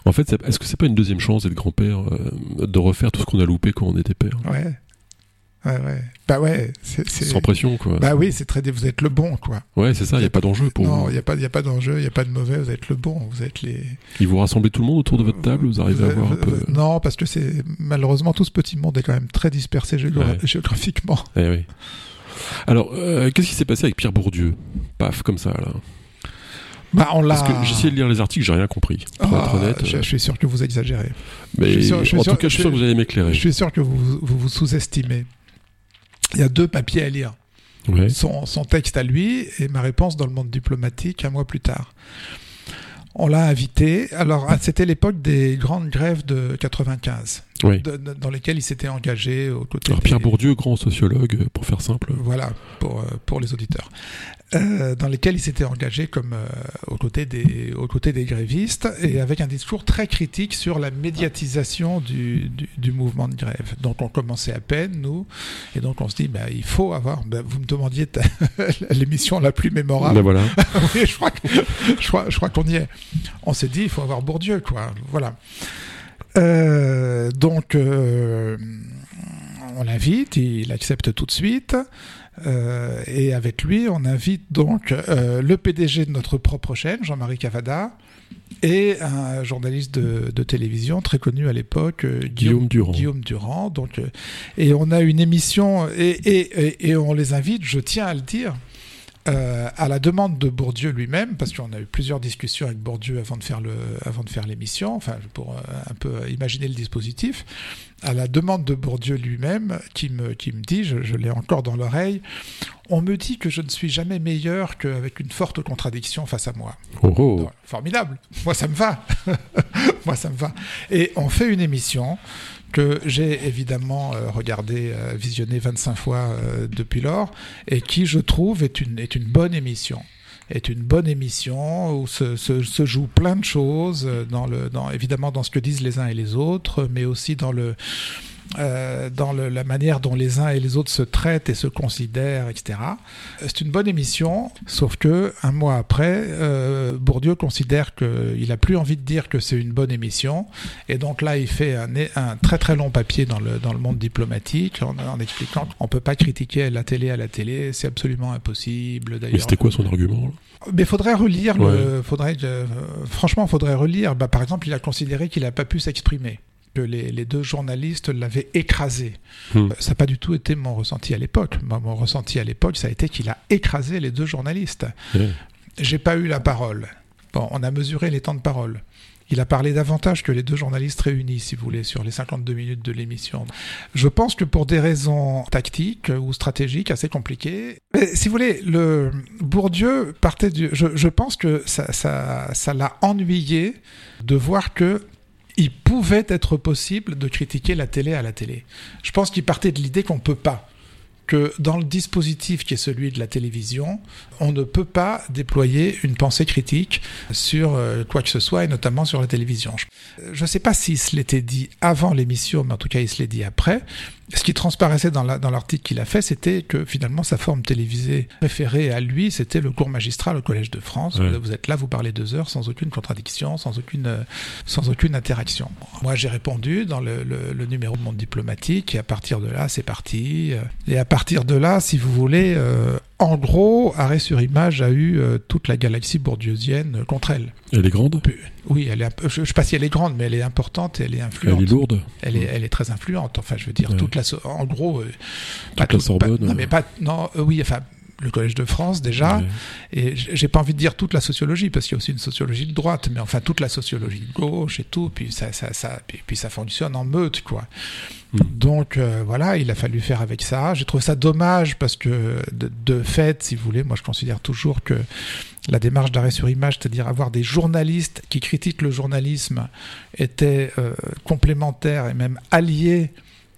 A: En fait, est-ce que c'est pas une deuxième chance d'être grand-père, euh, de refaire tout ce qu'on a loupé quand on était père?
B: Ouais. Ouais, ouais. Bah ouais. c'est
A: Sans pression, quoi.
B: Bah oui, c'est très. Vous êtes le bon, quoi.
A: Ouais, c'est ça. Il y a pas d'enjeu pour
B: non,
A: vous.
B: il y a pas, il y a pas d'enjeu, il y a pas de mauvais. Vous êtes le bon. Vous êtes les.
A: Ils vous rassemblez tout le monde autour de votre table. Vous arrivez à voir un peu.
B: Non, parce que c'est malheureusement tout ce petit monde est quand même très dispersé géogra
A: Ouais.
B: géographiquement.
A: Eh oui. Alors, euh, qu'est-ce qui s'est passé avec Pierre Bourdieu? Paf, comme ça, là.
B: Bah on l'a.
A: Parce que j'ai essayé de lire les articles, j'ai rien compris. Pour
B: Ah,
A: être honnête.
B: je,
A: euh,
B: je suis sûr que vous exagérez.
A: Mais
B: je suis sûr- je suis
A: en
B: sûr-
A: tout cas, je suis sûr que vous allez m'éclairer.
B: Je suis sûr que vous vous, vous sous-estimez. Il y a deux papiers à lire. Son texte à lui et ma réponse dans le monde diplomatique un mois plus tard. On l'a invité. Alors, ah, c'était l'époque des grandes grèves de 95,
A: Oui.
B: de- de- dans lesquelles il s'était engagé aux côtés.
A: Alors, Pierre
B: des-
A: Bourdieu, grand sociologue, euh, pour faire simple.
B: Voilà, pour, euh, pour les auditeurs. Euh, dans lesquels il s'était engagé comme euh, aux, côtés des, aux côtés des grévistes et avec un discours très critique sur la médiatisation du, du, du mouvement de grève. Donc on commençait à peine, nous, et donc on se dit, bah, il faut avoir, bah, vous me demandiez l'émission la plus mémorable.
A: Ben voilà.
B: oui, je crois, que- je crois, je crois qu'on y est. On s'est dit, il faut avoir Bourdieu, quoi. Voilà. Euh, donc, euh, on l'invite, il accepte tout de suite. Euh, et avec lui, on invite donc le PDG de notre propre chaîne, Jean-Marie Cavada, et un journaliste de, de télévision très connu à l'époque,
A: Guillaume Durand.
B: Guillaume Durand. Donc, et on a une émission, et, et, et, et on les invite, je tiens à le dire, euh, à la demande de Bourdieu lui-même, parce qu'on a eu plusieurs discussions avec Bourdieu avant de faire le, avant de faire l'émission, enfin pour euh, un peu imaginer le dispositif, à la demande de Bourdieu lui-même, qui me, qui me dit, je, je l'ai encore dans l'oreille, on me dit que je ne suis jamais meilleur qu'avec une forte contradiction face à moi.
A: Oh, oh.
B: Formidable, moi ça me va, moi ça me va. Et on fait une émission que j'ai évidemment euh, regardé, euh, visionné 25 fois euh, depuis lors, et qui je trouve est une, est une bonne émission. Est une bonne émission où se, se, se joue plein de choses, dans le, dans, évidemment dans ce que disent les uns et les autres, mais aussi dans le, euh, dans le, la manière dont les uns et les autres se traitent et se considèrent, etc. C'est une bonne émission, sauf que un mois après, euh, Bourdieu considère qu'il a plus envie de dire que c'est une bonne émission, et donc là il fait un, un très très long papier dans le, dans le monde diplomatique en, en expliquant qu'on peut pas critiquer la télé à la télé, c'est absolument impossible.
A: Mais
B: D'ailleurs,
A: c'était quoi son argument là?
B: Mais faudrait relire
A: Ouais.
B: le, faudrait, euh, franchement, faudrait relire. Bah, par exemple, il a considéré qu'il n'a pas pu s'exprimer, que les, les deux journalistes l'avaient écrasé.
A: Hmm.
B: Euh, Ça n'a pas du tout été mon ressenti à l'époque. Mon ressenti à l'époque, ça a été qu'il a écrasé les deux journalistes. J'ai pas eu la parole. Bon, on a mesuré les temps de parole. Il a parlé davantage que les deux journalistes réunis, si vous voulez, sur les 52 minutes de l'émission. Je pense que pour des raisons tactiques ou stratégiques assez compliquées, mais si vous voulez, le Bourdieu partait du. Je, je pense que ça, ça, ça l'a ennuyé de voir que il pouvait être possible de critiquer la télé à la télé. Je pense qu'il partait de l'idée qu'on peut pas que dans le dispositif qui est celui de la télévision, on ne peut pas déployer une pensée critique sur euh, quoi que ce soit, et notamment sur la télévision. Je ne sais pas s'il se l'était dit avant l'émission, mais en tout cas il se l'est dit après. Ce qui transparaissait dans la- dans l'article qu'il a fait, c'était que finalement sa forme télévisée préférée à lui, c'était le cours magistral au Collège de France.
A: Ouais.
B: Vous êtes là, vous parlez deux heures sans aucune contradiction, sans aucune, euh, sans aucune interaction. Moi, j'ai répondu dans le, le- le numéro de Monde Diplomatique, et à partir de là, c'est parti. euh, Et à partir de là, si vous voulez, euh, en gros, Arrêt sur Image a eu euh, toute la galaxie bourdieusienne euh, contre elle.
A: Elle est grande?
B: Oui, elle est, un peu- je ne sais pas si elle est grande, mais elle est importante et elle est influente.
A: Elle est lourde
B: Elle est, elle est très influente. Enfin, je veux dire,
A: Ouais.
B: toute la, en gros, euh,
A: la
B: tout-
A: Sorbonne,
B: pas- non,
A: euh.
B: mais pas, non, euh, oui, enfin, le Collège de France déjà.
A: Ouais.
B: Et j'ai pas envie de dire toute la sociologie parce qu'il y a aussi une sociologie de droite, mais enfin toute la sociologie de gauche et tout. Puis ça, ça, ça, puis, puis ça fonctionne en meute, quoi.
A: Mm.
B: Donc euh, voilà, il a fallu faire avec ça. J'ai trouvé ça dommage parce que de, de fait, si vous voulez, moi je considère toujours que la démarche d'arrêt sur image, c'est-à-dire avoir des journalistes qui critiquent le journalisme, était euh, complémentaire et même allié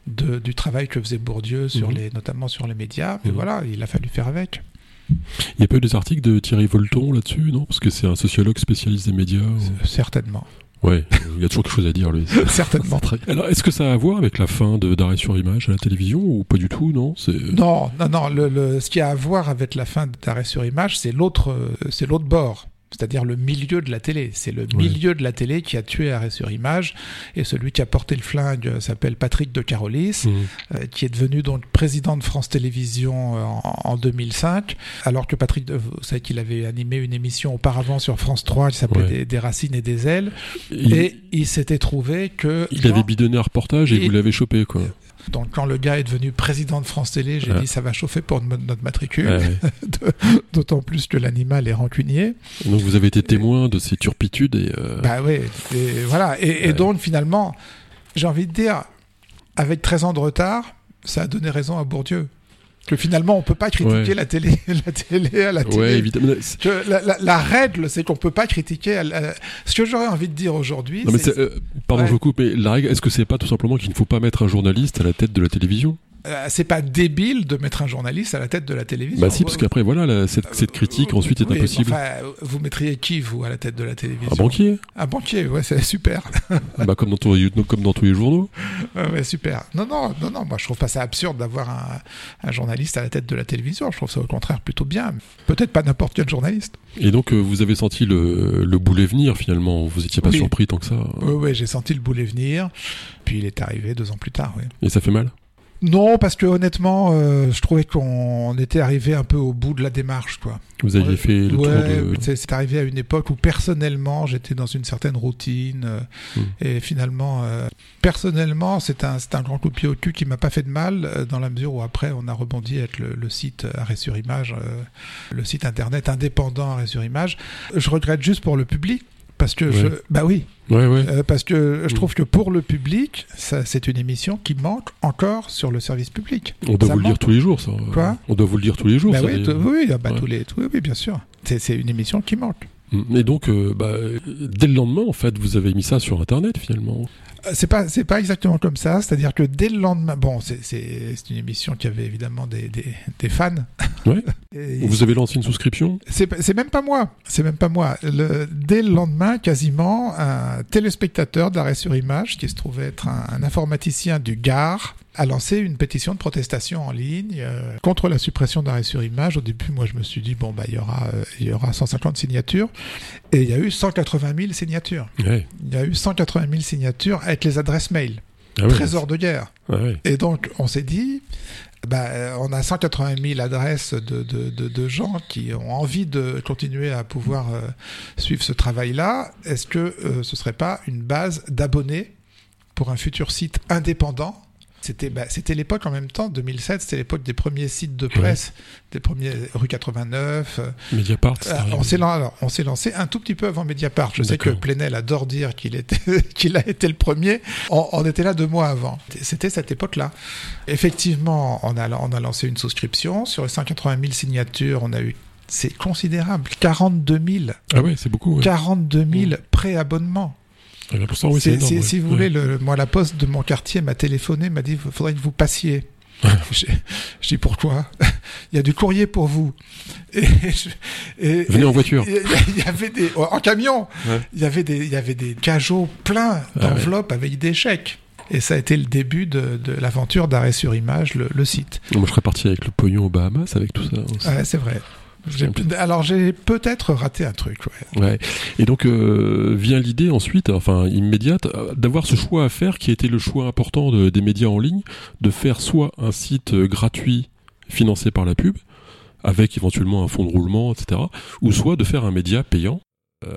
B: de, du travail que faisait Bourdieu sur
A: Mhm.
B: les, notamment sur les médias. Mais
A: Mhm.
B: voilà, il a fallu faire avec.
A: Il n'y a pas eu des articles de Thierry Volton là-dessus, non? Parce que c'est un sociologue spécialiste des médias. ou-
B: Certainement.
A: Ouais, il y a toujours quelque chose à dire, lui.
B: Certainement.
A: Alors, est-ce que ça a à voir avec la fin de- d'arrêt sur image à la télévision ou pas du tout, non?
B: Non, non, non. Le, le- ce qui a à voir avec la fin d'arrêt sur image, c'est l'autre, euh, c'est l'autre bord. C'est-à-dire le milieu de la télé. C'est le milieu de la télé qui a tué Arrêt sur Image, et celui qui a porté le flingue s'appelle Patrick de Carolis, mmh. euh, qui est devenu donc président de France Télévisions euh, en, 2005, alors que Patrick, vous savez qu'il avait animé une émission auparavant sur France 3 qui s'appelait des, racines et des ailes, et il s'était trouvé que...
A: Il avait bidonné un reportage et vous l'avez chopé, quoi.
B: Donc quand le gars est devenu président de France Télé, j'ai dit ça va chauffer pour notre matricule, d'autant plus que l'animal est rancunier.
A: Donc vous avez été témoin de ces turpitudes et. Euh,
B: bah oui, et voilà. Et, donc finalement, j'ai envie de dire, avec 13 ans de retard, ça a donné raison à Bourdieu que finalement on peut pas critiquer la télé la télé à la télé.
A: Ouais, évidemment.
B: Que la, règle c'est qu'on peut pas critiquer ce que j'aurais envie de dire aujourd'hui
A: euh, pardon je vous coupe mais la règle est-ce que c'est pas tout simplement qu'il ne faut pas mettre un journaliste à la tête de la télévision?
B: Euh, c'est pas débile de mettre un journaliste à la tête de la télévision.
A: Bah si, parce qu'après, voilà, cette, cette, critique ensuite est impossible. Enfin,
B: vous mettriez qui, vous, à la tête de la télévision?
A: Un banquier.
B: Un banquier, ouais, c'est super.
A: bah, comme, dans tous, comme dans tous les journaux.
B: Ouais, super. Non, non, non, non, moi je trouve pas ça absurde d'avoir un, un, journaliste à la tête de la télévision. Je trouve ça au contraire plutôt bien. Peut-être pas n'importe quel journaliste.
A: Et donc, euh, vous avez senti le, le boulet venir finalement Vous étiez pas surpris tant que ça
B: Oui, oui, j'ai senti le boulet venir. Puis il est arrivé deux ans plus tard, oui.
A: Et ça fait mal?
B: Non, parce que honnêtement, euh, je trouvais qu'on était arrivé un peu au bout de la démarche, quoi.
A: Vous aviez fait le
B: ouais, C'est arrivé à une époque où personnellement, j'étais dans une certaine routine, euh, hmm. et finalement, euh, personnellement, c'est un, un grand coup de pied au cul qui m'a pas fait de mal, dans la mesure où après, on a rebondi avec le, le site Arrêt sur Image, le site internet indépendant Arrêt sur Image. Je regrette juste pour le public, parce que je, bah oui,
A: euh,
B: parce que je mm. trouve que pour le public, c'est une émission qui manque encore sur le service public.
A: On doit vous le dire tous les jours, ça.
B: Quoi?
A: On doit vous le dire tous les jours.
B: Bah oui, oui, ah bah tous les, oui, bien sûr. C'est une émission qui manque.
A: Mm. Et donc, euh, bah, dès le lendemain, en fait, vous avez mis ça sur Internet, finalement.
B: C'est pas c'est pas exactement comme ça c'est-à-dire que dès le lendemain bon c'est c'est une émission qui avait évidemment des des, des fans
A: ouais. vous avez lancé une souscription
B: c'est c'est même pas moi c'est même pas moi le, dès le lendemain quasiment un téléspectateur d'arrêt sur image qui se trouvait être un, un informaticien du Gard a lancé une pétition de protestation en ligne euh, contre la suppression d'arrêt sur image. Au début, moi, je me suis dit, bon, bah, il y aura, euh, il y aura 150 signatures. Et il y a eu 180 000 signatures. Il y a eu 180 000 signatures avec les adresses mail. Ah Trésor de guerre.
A: Ah
B: Et donc, on s'est dit, bah, on a 180 000 adresses de, de, de, de, gens qui ont envie de continuer à pouvoir euh, suivre ce travail-là. Est-ce que ce serait pas une base d'abonnés pour un futur site indépendant c'était bah, c'était l'époque en même temps 2007 c'était l'époque des premiers sites de presse des premiers rue 89
A: euh, Mediapart
B: euh, on s'est lancé un tout petit peu avant Mediapart. Je sais que Plenel adore dire qu'il était qu'il a été le premier. On, était là deux mois avant. C'était cette époque là effectivement on a on a lancé une souscription. Sur les 180 000 signatures on a eu c'est considérable 42 000
A: ah ouais c'est beaucoup
B: 42 000 préabonnements si, vous voulez, le, moi, la poste de mon quartier m'a téléphoné, m'a dit il faudrait que vous passiez. je, dis pourquoi Il y a du courrier pour vous.
A: Et, Venez en voiture.
B: Il y avait des en camion. Il y avait des il y avait des cajots pleins ah d'enveloppes avec des chèques. Et ça a été le début de, l'aventure d'arrêt sur image, le, site.
A: Moi, je serais parti avec le pognon aux Bahamas, avec tout ça.
B: Ouais, c'est vrai. Alors j'ai peut-être raté un truc.
A: Ouais. ouais. Et donc euh, vient l'idée ensuite, enfin immédiate, d'avoir ce choix à faire qui a été le choix important de, des médias en ligne, de faire soit un site gratuit financé par la pub, avec éventuellement un fonds de roulement, etc., ou soit de faire un média payant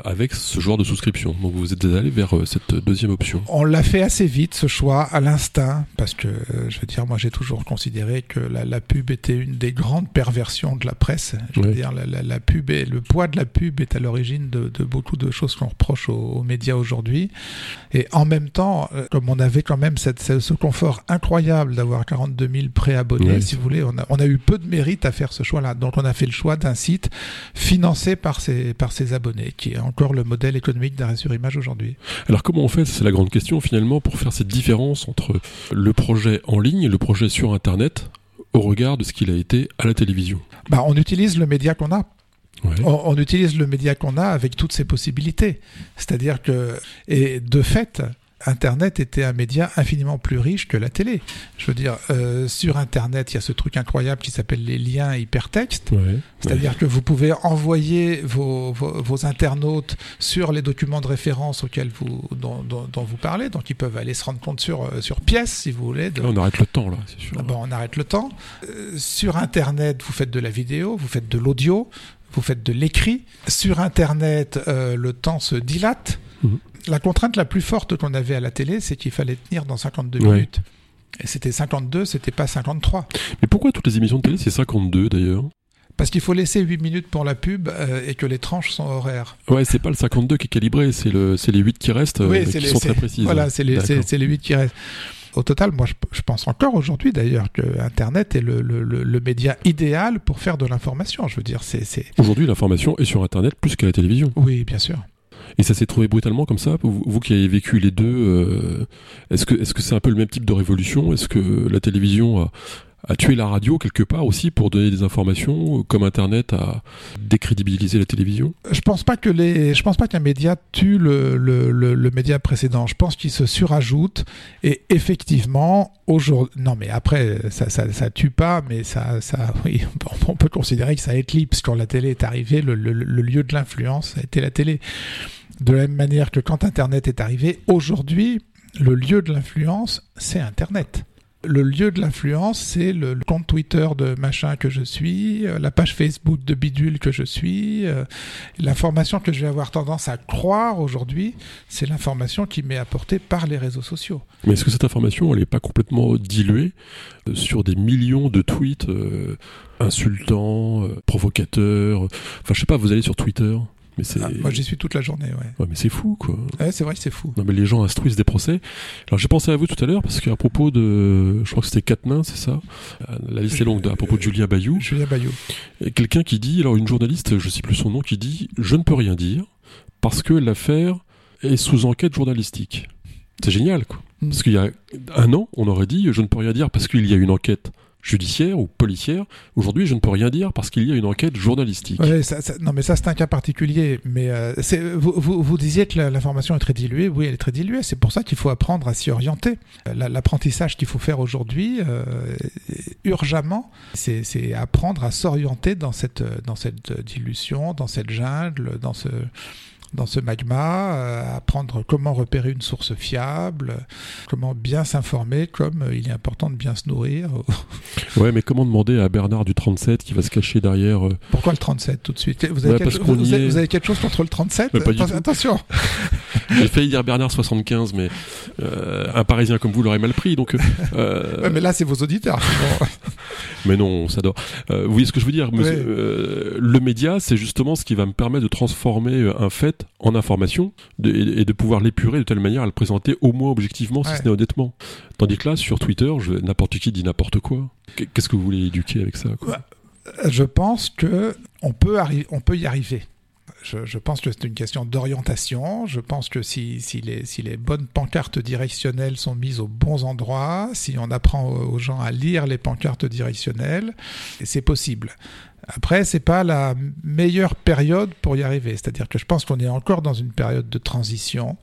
A: avec ce genre de souscription. Donc vous êtes allé vers euh, cette deuxième option.
B: On l'a fait assez vite ce choix, à l'instinct, parce que euh, je veux dire, moi j'ai toujours considéré que la, pub était une des grandes perversions de la presse. Je veux dire, la, pub et le poids de la pub est à l'origine de, beaucoup de choses qu'on reproche aux, médias aujourd'hui. Et en même temps, comme on avait quand même cette, ce confort incroyable d'avoir 42 000 préabonnés, si vous voulez, on a, on a eu peu de mérite à faire ce choix-là. Donc on a fait le choix d'un site financé par ses, par ses abonnés, qui encore le modèle économique d'arrêt sur image aujourd'hui.
A: Alors comment on fait? C'est la grande question finalement pour faire cette différence entre le projet en ligne et le projet sur Internet au regard de ce qu'il a été à la télévision.
B: Bah, on utilise le média qu'on a. On, utilise le média qu'on a avec toutes ses possibilités. C'est-à-dire que, et de fait, Internet était un média infiniment plus riche que la télé. Je veux dire, euh, sur Internet, il y a ce truc incroyable qui s'appelle les liens hypertextes.
A: Ouais.
B: C'est-à-dire que vous pouvez envoyer vos, vos, vos internautes sur les documents de référence auxquels vous, dont, dont- dont vous parlez. Donc, ils peuvent aller se rendre compte sur, euh, sur pièce, si vous voulez. de-
A: Là, on arrête le temps, là, c'est sûr.
B: ah bon, on arrête le temps. Euh, sur Internet, vous faites de la vidéo, vous faites de l'audio, vous faites de l'écrit. Sur Internet, euh, le temps se dilate.
A: Mhm.
B: La contrainte la plus forte qu'on avait à la télé, c'est qu'il fallait tenir dans 52
A: Ouais.
B: minutes. Et c'était 52, c'était pas 53.
A: Mais pourquoi toutes les émissions de télé, c'est 52 d'ailleurs?
B: Parce qu'il faut laisser 8 minutes pour la pub euh, et que les tranches sont horaires.
A: Ouais, c'est pas le 52 qui est calibré, c'est le, les 8 qui restent, euh,
B: Oui,
A: qui
B: les-
A: sont très précises.
B: Voilà, c'est les, les 8 qui restent. Au total, moi, je, pense encore aujourd'hui, d'ailleurs, que Internet est le, le- le- le média idéal pour faire de l'information. Je veux dire, c'est-
A: Aujourd'hui, l'information est sur Internet plus qu'à la télévision.
B: Oui, bien sûr.
A: Et ça s'est trouvé brutalement comme ça vous, qui avez vécu les deux, euh, est-ce que est-ce que c'est un peu le même type de révolution? Est-ce que la télévision a, tué la radio quelque part aussi pour donner des informations, euh, comme Internet a décrédibilisé la télévision?
B: Je pense pense pas qu'un média tue le, le, média précédent. Je pense qu'il se surajoute et effectivement aujourd'hui, non mais après ça, ça, ça tue pas, mais ça, ça, oui, on peut considérer que ça éclipse quand la télé est arrivée. Le lieu de l'influence a été la télé. De la même manière que quand Internet est arrivé, aujourd'hui, le lieu de l'influence, c'est Internet. Le lieu de l'influence, c'est le, compte Twitter de machin que je suis, euh, la page Facebook de bidule que je suis. euh, L'information que je vais avoir tendance à croire aujourd'hui, c'est l'information qui m'est apportée par les réseaux sociaux.
A: Mais est-ce que cette information, elle n'est pas complètement diluée euh, sur des millions de tweets insultants, provocateurs Enfin, je sais pas, vous allez sur Twitter, mais c'est
B: Ah, moi, j'y suis toute la journée, ouais.
A: ouais, mais c'est fou, quoi.
B: Ouais, c'est vrai que c'est fou.
A: Non mais les gens instruisent des procès. Alors j'ai pensé à vous tout à l'heure parce qu'à propos de, je crois que c'était Quatennin, c'est ça? Euh, La liste est longue. À propos de Julia Bayou,
B: Julien Bayou.
A: Quelqu'un qui dit, alors une journaliste, je sais plus son nom, qui dit, je ne peux rien dire parce que l'affaire est sous enquête journalistique. C'est génial, quoi.
B: Mm.
A: Parce qu'il y a un an, on aurait dit, je ne peux rien dire parce qu'il y a une enquête judiciaire ou policière. Aujourd'hui, je ne peux rien dire parce qu'il y a une enquête journalistique.
B: Non, mais ça, c'est un cas particulier. Mais euh, vous, vous, vous disiez que l'information est très diluée. Oui, elle est très diluée. C'est pour ça qu'il faut apprendre à s'y orienter. Euh, la- L'apprentissage qu'il faut faire aujourd'hui, euh, urgemment, c'est c'est apprendre à s'orienter dans cette, dans cette dilution, dans cette jungle, dans ce dans ce magma, euh, apprendre comment repérer une source fiable, comment bien s'informer, comme euh, il est important de bien se nourrir.
A: Ouais, mais comment demander à Bernard du 37 qui va se cacher derrière euh,
B: Pourquoi le 37 tout de suite? Vous avez,
A: Ouais,
B: quelque,
A: parce qu'on
B: vous, avez,
A: est.
B: vous avez quelque chose contre le 37
A: Mais pas du
B: Atten-
A: tout.
B: Attention
A: J'ai failli dire Bernard 75, mais euh, un Parisien comme vous l'aurait mal pris. Donc, euh,
B: Ouais, mais là, c'est vos auditeurs.
A: Mais non, on s'adore. Euh, vous voyez ce que je veux dire Le média, c'est justement ce qui va me permettre de transformer un fait en information de- et, et de pouvoir l'épurer de telle manière à le présenter au moins objectivement, si ce n'est honnêtement. Tandis que là, sur Twitter, je- n'importe qui dit n'importe quoi. Qu- Qu'est-ce que vous voulez éduquer avec ça quoi?
B: Je pense que on peut, on peut y arriver. Je, je pense que c'est une question d'orientation. Je pense que si, si, les, si les bonnes pancartes directionnelles sont mises aux bons endroits, si on apprend aux gens à lire les pancartes directionnelles, c'est possible. Après, c'est pas la meilleure période pour y arriver. C'est-à-dire que je pense qu'on est encore dans une période de transition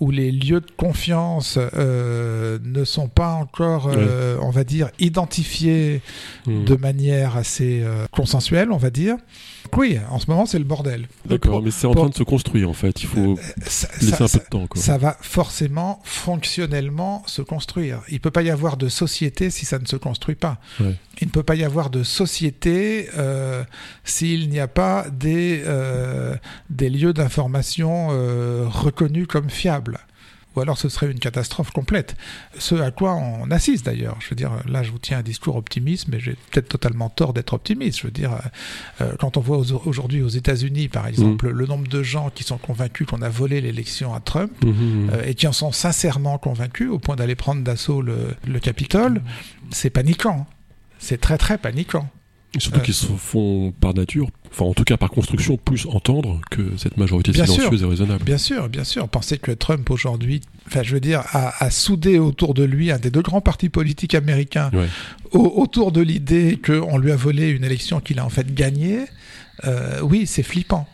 B: où les lieux de confiance euh, ne sont pas encore, euh, on va dire, identifiés
A: Hmm.
B: de manière assez euh, consensuelle, on va dire. Oui, en ce moment, c'est le bordel.
A: D'accord, mais c'est en
B: pour-
A: train de se construire en fait. Il faut
B: ça,
A: laisser
B: ça-
A: un peu de temps. Quoi.
B: ça va forcément, fonctionnellement, se construire. Il ne peut pas y avoir de société si ça ne se construit pas.
A: Ouais.
B: Il ne peut pas y avoir de société s'il n'y a pas des, des lieux d'information reconnus comme fiables. Ou alors ce serait une catastrophe complète. Ce à quoi on assiste d'ailleurs. Je veux dire, là je vous tiens un discours optimiste, mais j'ai peut-être totalement tort d'être optimiste. Je veux dire, euh, quand on voit aujourd'hui aux États-Unis, par exemple, le nombre de gens qui sont convaincus qu'on a volé l'élection à Trump,
A: Mhm.
B: euh, et qui en sont sincèrement convaincus au point d'aller prendre d'assaut le, le Capitole, c'est paniquant. C'est très très paniquant.
A: Et Surtout
B: euh,
A: qu'ils se font par nature, enfin en tout cas par construction, plus entendre que cette majorité silencieuse et raisonnable.
B: Bien sûr, bien sûr. Pensez que Trump aujourd'hui, enfin je veux dire, a, a soudé autour de lui un des deux grands partis politiques américains
A: Ouais.
B: au- autour de l'idée qu'on lui a volé une élection qu'il a en fait gagnée. Euh, oui, c'est flippant.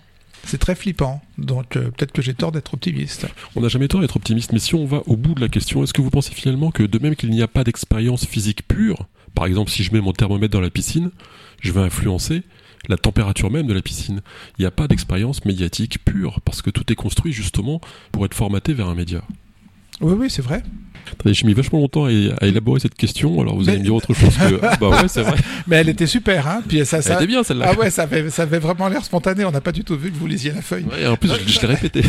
B: c'est très flippant. Donc euh, peut-être que j'ai tort d'être optimiste.
A: On n'a jamais tort d'être optimiste, mais si on va au bout de la question, est-ce que vous pensez finalement que de même qu'il n'y a pas d'expérience physique pure, par exemple si je mets mon thermomètre dans la piscine, je vais influencer la température même de la piscine. Il n'y a pas d'expérience médiatique pure, parce que tout est construit justement pour être formaté vers un média.
B: Oui, oui, c'est vrai.
A: J'ai mis vachement longtemps à, élaborer cette question, alors vous allez me dire autre chose que. bah ouais, c'est vrai.
B: Mais elle était super, hein.
A: Puis ça, ça... Elle était bien celle-là.
B: Ah ouais, ça avait, ça avait vraiment l'air spontané, on n'a pas du tout vu que vous lisiez la feuille.
A: Ouais, en plus, je, l'ai répété.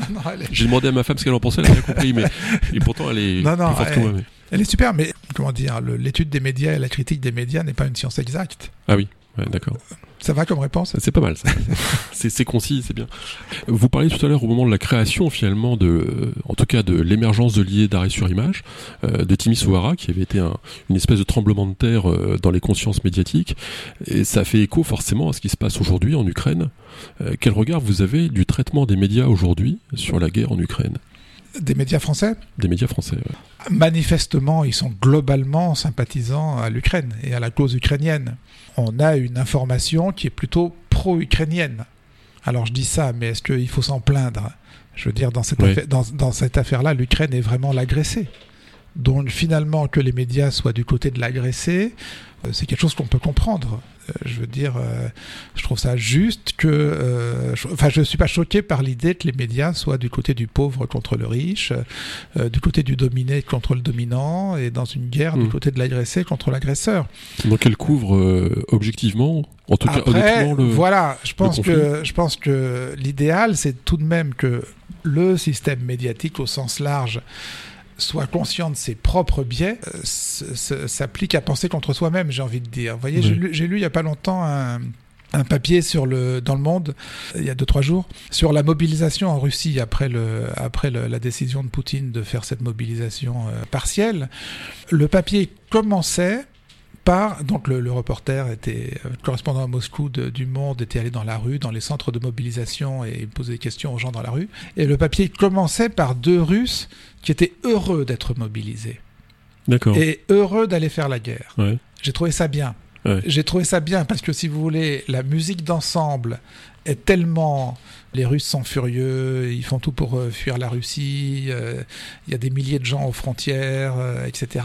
A: J'ai demandé à ma femme ce qu'elle en pensait, elle a bien compris, mais et pourtant elle est non, non, plus forte
B: elle...
A: que moi. Mais...
B: Elle est super, mais comment dire, l'étude des médias et la critique des médias n'est pas une science exacte.
A: Ah oui, ouais, d'accord.
B: Ça va comme réponse?
A: C'est pas mal, ça. c'est concis, c'est bien. Vous parliez tout à l'heure au moment de la création, finalement, de, en tout cas de l'émergence de l'idée d'arrêt sur image, euh, de Timisoara, qui avait été un, une espèce de tremblement de terre euh, dans les consciences médiatiques. Et ça fait écho forcément à ce qui se passe aujourd'hui en Ukraine. Euh, quel regard vous avez du traitement des médias aujourd'hui sur la guerre en Ukraine?
B: Des médias français
A: Des médias français, oui.
B: Manifestement, ils sont globalement sympathisants à l'Ukraine et à la cause ukrainienne. On a une information qui est plutôt pro-ukrainienne. Alors je dis ça, mais est-ce qu'il faut s'en plaindre? Je veux dire, dans cette, affaire, dans cette affaire-là, l'Ukraine est vraiment l'agressé. Donc finalement, que les médias soient du côté de l'agressé, euh, c'est quelque chose qu'on peut comprendre. Euh, je veux dire, euh, je trouve ça juste que, euh, enfin, je suis pas choqué par l'idée que les médias soient du côté du pauvre contre le riche, du côté du dominé contre le dominant, et dans une guerre du hmm. côté de l'agressé contre l'agresseur.
A: Donc elle couvre objectivement, en tout cas
B: honnêtement, le, voilà, je pense que je pense que l'idéal, c'est tout de même que le système médiatique au sens large soit conscient de ses propres biais, euh, s'applique à penser contre soi-même, j'ai envie de dire. Vous voyez, j'ai lu, lu, il n'y a pas longtemps un, papier sur le, dans le monde, il y a deux, trois jours, sur la mobilisation en Russie après, le, après la décision de Poutine de faire cette mobilisation euh, partielle. Le papier commençait donc le, reporter était euh, correspondant à Moscou du Monde, était allé dans la rue, dans les centres de mobilisation et posait des questions aux gens dans la rue. Et le papier commençait par deux Russes qui étaient heureux d'être mobilisés.
A: D'accord.
B: Et heureux d'aller faire la guerre. J'ai trouvé ça bien. J'ai trouvé ça bien parce que si vous voulez, la musique d'ensemble est tellement les Russes sont furieux, ils font tout pour euh, fuir la Russie, euh, il y a des milliers de gens aux frontières, etc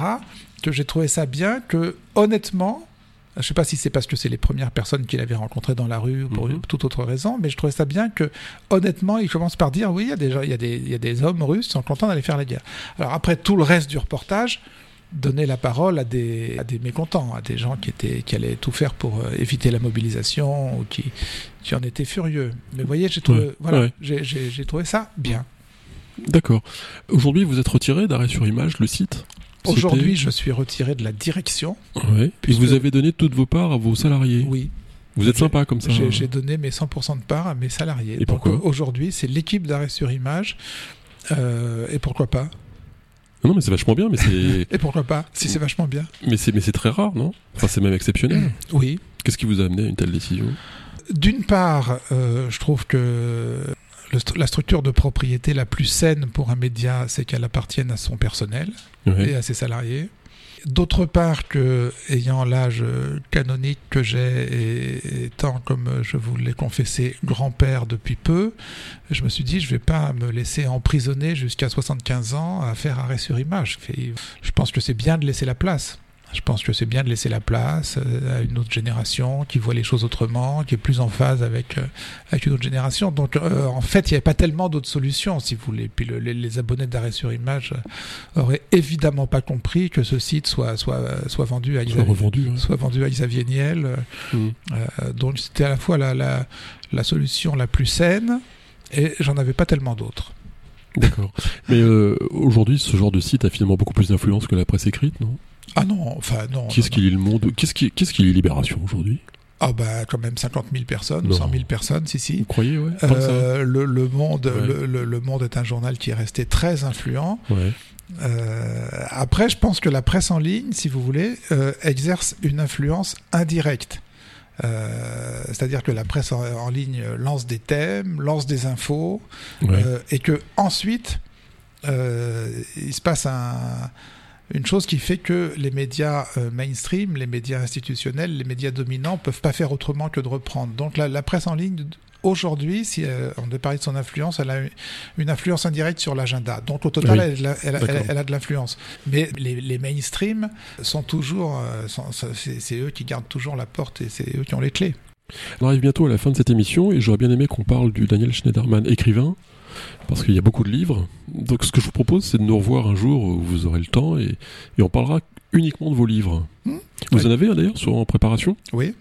B: que j'ai trouvé ça bien, que honnêtement, je ne sais pas si c'est parce que c'est les premières personnes qu'il avait rencontrées dans la rue ou pour mhm. toute autre raison, mais je trouvais ça bien que, honnêtement, il commence par dire oui, il y a des, il y a des, il y a des hommes russes qui sont contents d'aller faire la guerre. Alors après tout le reste du reportage, donner la parole à des, à des mécontents, à des gens qui, étaient, qui allaient tout faire pour euh, éviter la mobilisation ou qui, qui en étaient furieux. Mais vous voyez, j'ai trouvé, voilà, j'ai trouvé ça bien.
A: D'accord. Aujourd'hui, vous êtes retiré d'arrêt sur image, le site?
B: Aujourd'hui, je suis retiré de la direction.
A: Oui. Vous avez donné toutes vos parts à vos salariés.
B: Oui.
A: Vous êtes sympa comme ça.
B: J'ai donné mes 100% de parts à mes salariés.
A: Et pourquoi
B: Aujourd'hui, c'est l'équipe d'arrêt sur image. Euh, et pourquoi pas?
A: Non, mais c'est vachement bien, mais c'est.
B: et pourquoi pas Si c'est vachement bien.
A: Mais c'est, mais c'est très rare, non? Enfin, c'est même exceptionnel.
B: Oui.
A: Qu'est-ce qui vous a amené à une telle décision?
B: D'une part, euh, je trouve que la structure de propriété la plus saine pour un média, c'est qu'elle appartienne à son personnel et à ses salariés. D'autre part que, ayant l'âge canonique que j'ai et étant, comme je vous l'ai confessé, grand-père depuis peu, je me suis dit, je ne vais pas me laisser emprisonner jusqu'à 75 ans à faire arrêt sur image. Je pense que c'est bien de laisser la place. Je pense que c'est bien de laisser la place euh, à une autre génération qui voit les choses autrement, qui est plus en phase avec, euh, avec une autre génération. Donc euh, en fait, il n'y avait pas tellement d'autres solutions, si vous voulez. Puis les, abonnés d'arrêt sur image auraient évidemment pas compris que ce site soit, soit, soit vendu à
A: Xavier,
B: soit, vendu à Xavier Niel. Mmh. donc c'était à la fois la, la, la solution la plus saine et j'en avais pas tellement d'autres.
A: D'accord. Mais aujourd'hui, ce genre de site a finalement beaucoup plus d'influence que la presse écrite, non?
B: Ah non, enfin non.
A: Qu'est-ce qui lit le monde? Qu'est-ce qui, qu'est-ce qui lit Libération aujourd'hui?
B: Ah bah quand même 50 000 personnes, 100 000 personnes, si si.
A: Vous croyez, ouais?
B: Euh, le, le, Monde, le, le, Monde est un journal qui est resté très influent.
A: Ouais.
B: Euh, après, je pense que la presse en ligne, si vous voulez, euh, exerce une influence indirecte. Euh, c'est-à-dire que la presse en, en, ligne lance des thèmes, lance des infos, euh, et que ensuite euh, il se passe un une chose qui fait que les médias euh, mainstream, les médias institutionnels, les médias dominants peuvent pas faire autrement que de reprendre. Donc la, presse en ligne aujourd'hui, si euh, on devait parler de son influence, elle a une influence indirecte sur l'agenda. Donc au total,
A: Oui.
B: elle, a- elle a- elle- elle a de l'influence. Mais les, les mainstream sont toujours, euh, c'est eux qui gardent toujours la porte et c'est eux qui ont les clés.
A: On arrive bientôt à la fin de cette émission et j'aurais bien aimé qu'on parle du Daniel Schneiderman écrivain parce qu'il y a beaucoup de livres. Donc ce que je vous propose, c'est de nous revoir un jour où vous aurez le temps et, et on parlera uniquement de vos livres.
B: Hmm.
A: Vous
B: Ouais.
A: en avez un d'ailleurs sur en préparation?
B: Oui,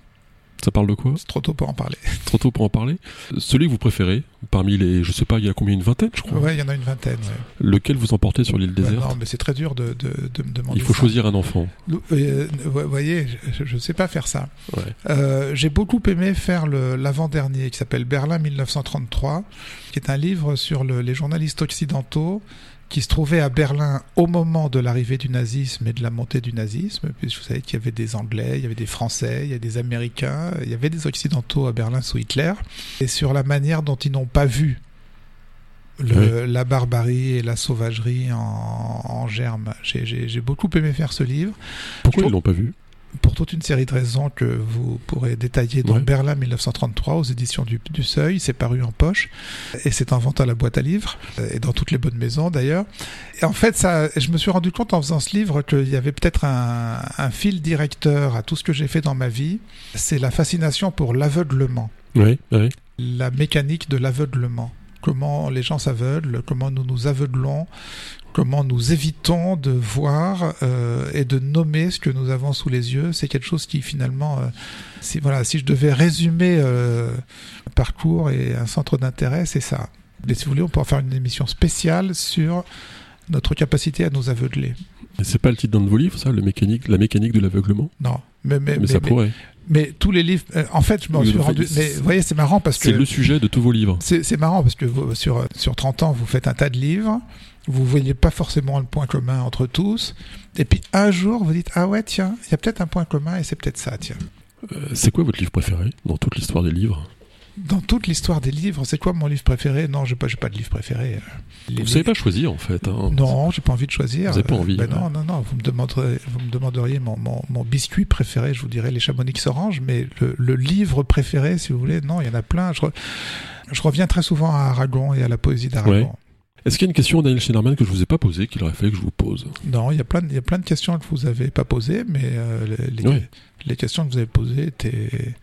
A: Ça parle de quoi
B: c'est trop tôt pour en parler.
A: Trop tôt pour en parler. Celui que vous préférez parmi les, je sais pas, il y a combien une vingtaine, je crois.
B: Ouais, il y en a une vingtaine. ouais.
A: Lequel vous emportez sur l'île
B: Ouais,
A: déserte
B: non, mais c'est très dur de, de, de me demander.
A: Il faut
B: ça.
A: choisir un enfant.
B: Nous- euh, vous voyez, je ne sais pas faire ça.
A: Ouais.
B: Euh, J'ai beaucoup aimé faire l'avant-dernier qui s'appelle Berlin 1933, qui est un livre sur le- les journalistes occidentaux qui se trouvaient à Berlin au moment de l'arrivée du nazisme et de la montée du nazisme. Puis vous savez qu'il y avait des Anglais, il y avait des Français, il y avait des Américains, il y avait des Occidentaux à Berlin sous Hitler, et sur la manière dont ils n'ont pas vu le- la barbarie et la sauvagerie en, en germe. J'ai- beaucoup aimé faire ce livre
A: Pourquoi
B: Je-
A: ils l'ont pas vu?
B: Pour toute une série de raisons que vous pourrez détailler dans
A: Ouais.
B: Berlin 1933 aux éditions du, du Seuil. C'est paru en poche et c'est en vente à la boîte à livres euh, et dans toutes les bonnes maisons d'ailleurs. Et en fait, ça, je me suis rendu compte en faisant ce livre qu'il y avait peut-être un, un fil directeur à tout ce que j'ai fait dans ma vie. C'est la fascination pour l'aveuglement,
A: Oui, oui.
B: la mécanique de l'aveuglement. Comment les gens s'aveuglent, comment nous nous aveuglons, comment nous évitons de voir euh, et de nommer ce que nous avons sous les yeux. C'est quelque chose qui finalement, euh, si, voilà, si je devais résumer euh, un parcours et un centre d'intérêt, c'est ça. Mais si vous voulez, on pourra faire une émission spéciale sur notre capacité à nous aveugler.
A: C'est pas le titre d'un de vos livres, ça, le mécanique, la mécanique de l'aveuglement?
B: Non, mais, mais,
A: mais,
B: mais-
A: ça pourrait.
B: Mais tous les livres, euh, en fait, je me
A: Oui,
B: suis rendu. Mais vous voyez, c'est marrant parce que
A: C'est le sujet de tous vos livres.
B: C'est c'est marrant parce que vous, sur, sur 30 ans, vous faites un tas de livres, vous voyez pas forcément le point commun entre tous, et puis un jour, vous dites Ah ouais, tiens, il y a peut-être un point commun et c'est peut-être ça, tiens.
A: Euh, c'est quoi votre livre préféré dans toute l'histoire des livres?
B: Dans toute l'histoire des livres, c'est quoi mon livre préféré? Non, j'ai pas, j'ai pas de livre préféré. Les
A: Vous savez
B: livres-
A: pas choisir en fait. hein.
B: Non, j'ai pas envie de choisir.
A: Vous avez pas envie,
B: Ben
A: ouais.
B: non, non, non. Vous me demanderez, vous me demanderiez mon, mon, mon biscuit préféré, je vous dirais les Chamonix Orange, mais le, le livre préféré, si vous voulez, non, il y en a plein. Je, re- je reviens très souvent à Aragon et à la poésie d'Aragon.
A: Ouais. Est-ce qu'il y a une question, Daniel Schneiderman, que je vous ai pas posée, qu'il aurait fallu que je vous pose?
B: Non, il y a plein, de- il y a plein de questions que vous avez pas posées, mais euh, les, les-
A: Ouais.
B: les questions que vous avez posées étaient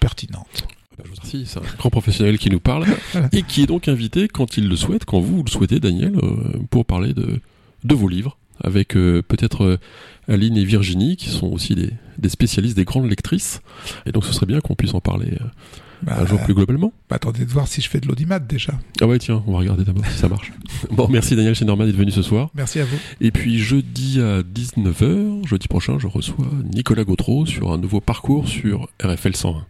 B: pertinentes.
A: Ah bah, Je vous remercie, c'est un grand professionnel qui nous parle et qui est donc invité quand il le souhaite, quand vous le souhaitez, Daniel, euh, pour parler de, de vos livres avec euh, peut-être euh, Aline et Virginie qui sont aussi des, des spécialistes, des grandes lectrices. Et donc ce serait bien qu'on puisse en parler euh,
B: Bah,
A: un jour plus globalement.
B: bah, attendez de voir si je fais de l'audimat déjà.
A: Ah ouais, tiens, on va regarder d'abord si ça marche. bon, merci Daniel Schneiderman d'être venu ce soir.
B: Merci à vous.
A: Et puis jeudi à 19h, jeudi prochain, je reçois Nicolas Gautreau sur un nouveau parcours sur RFL 101.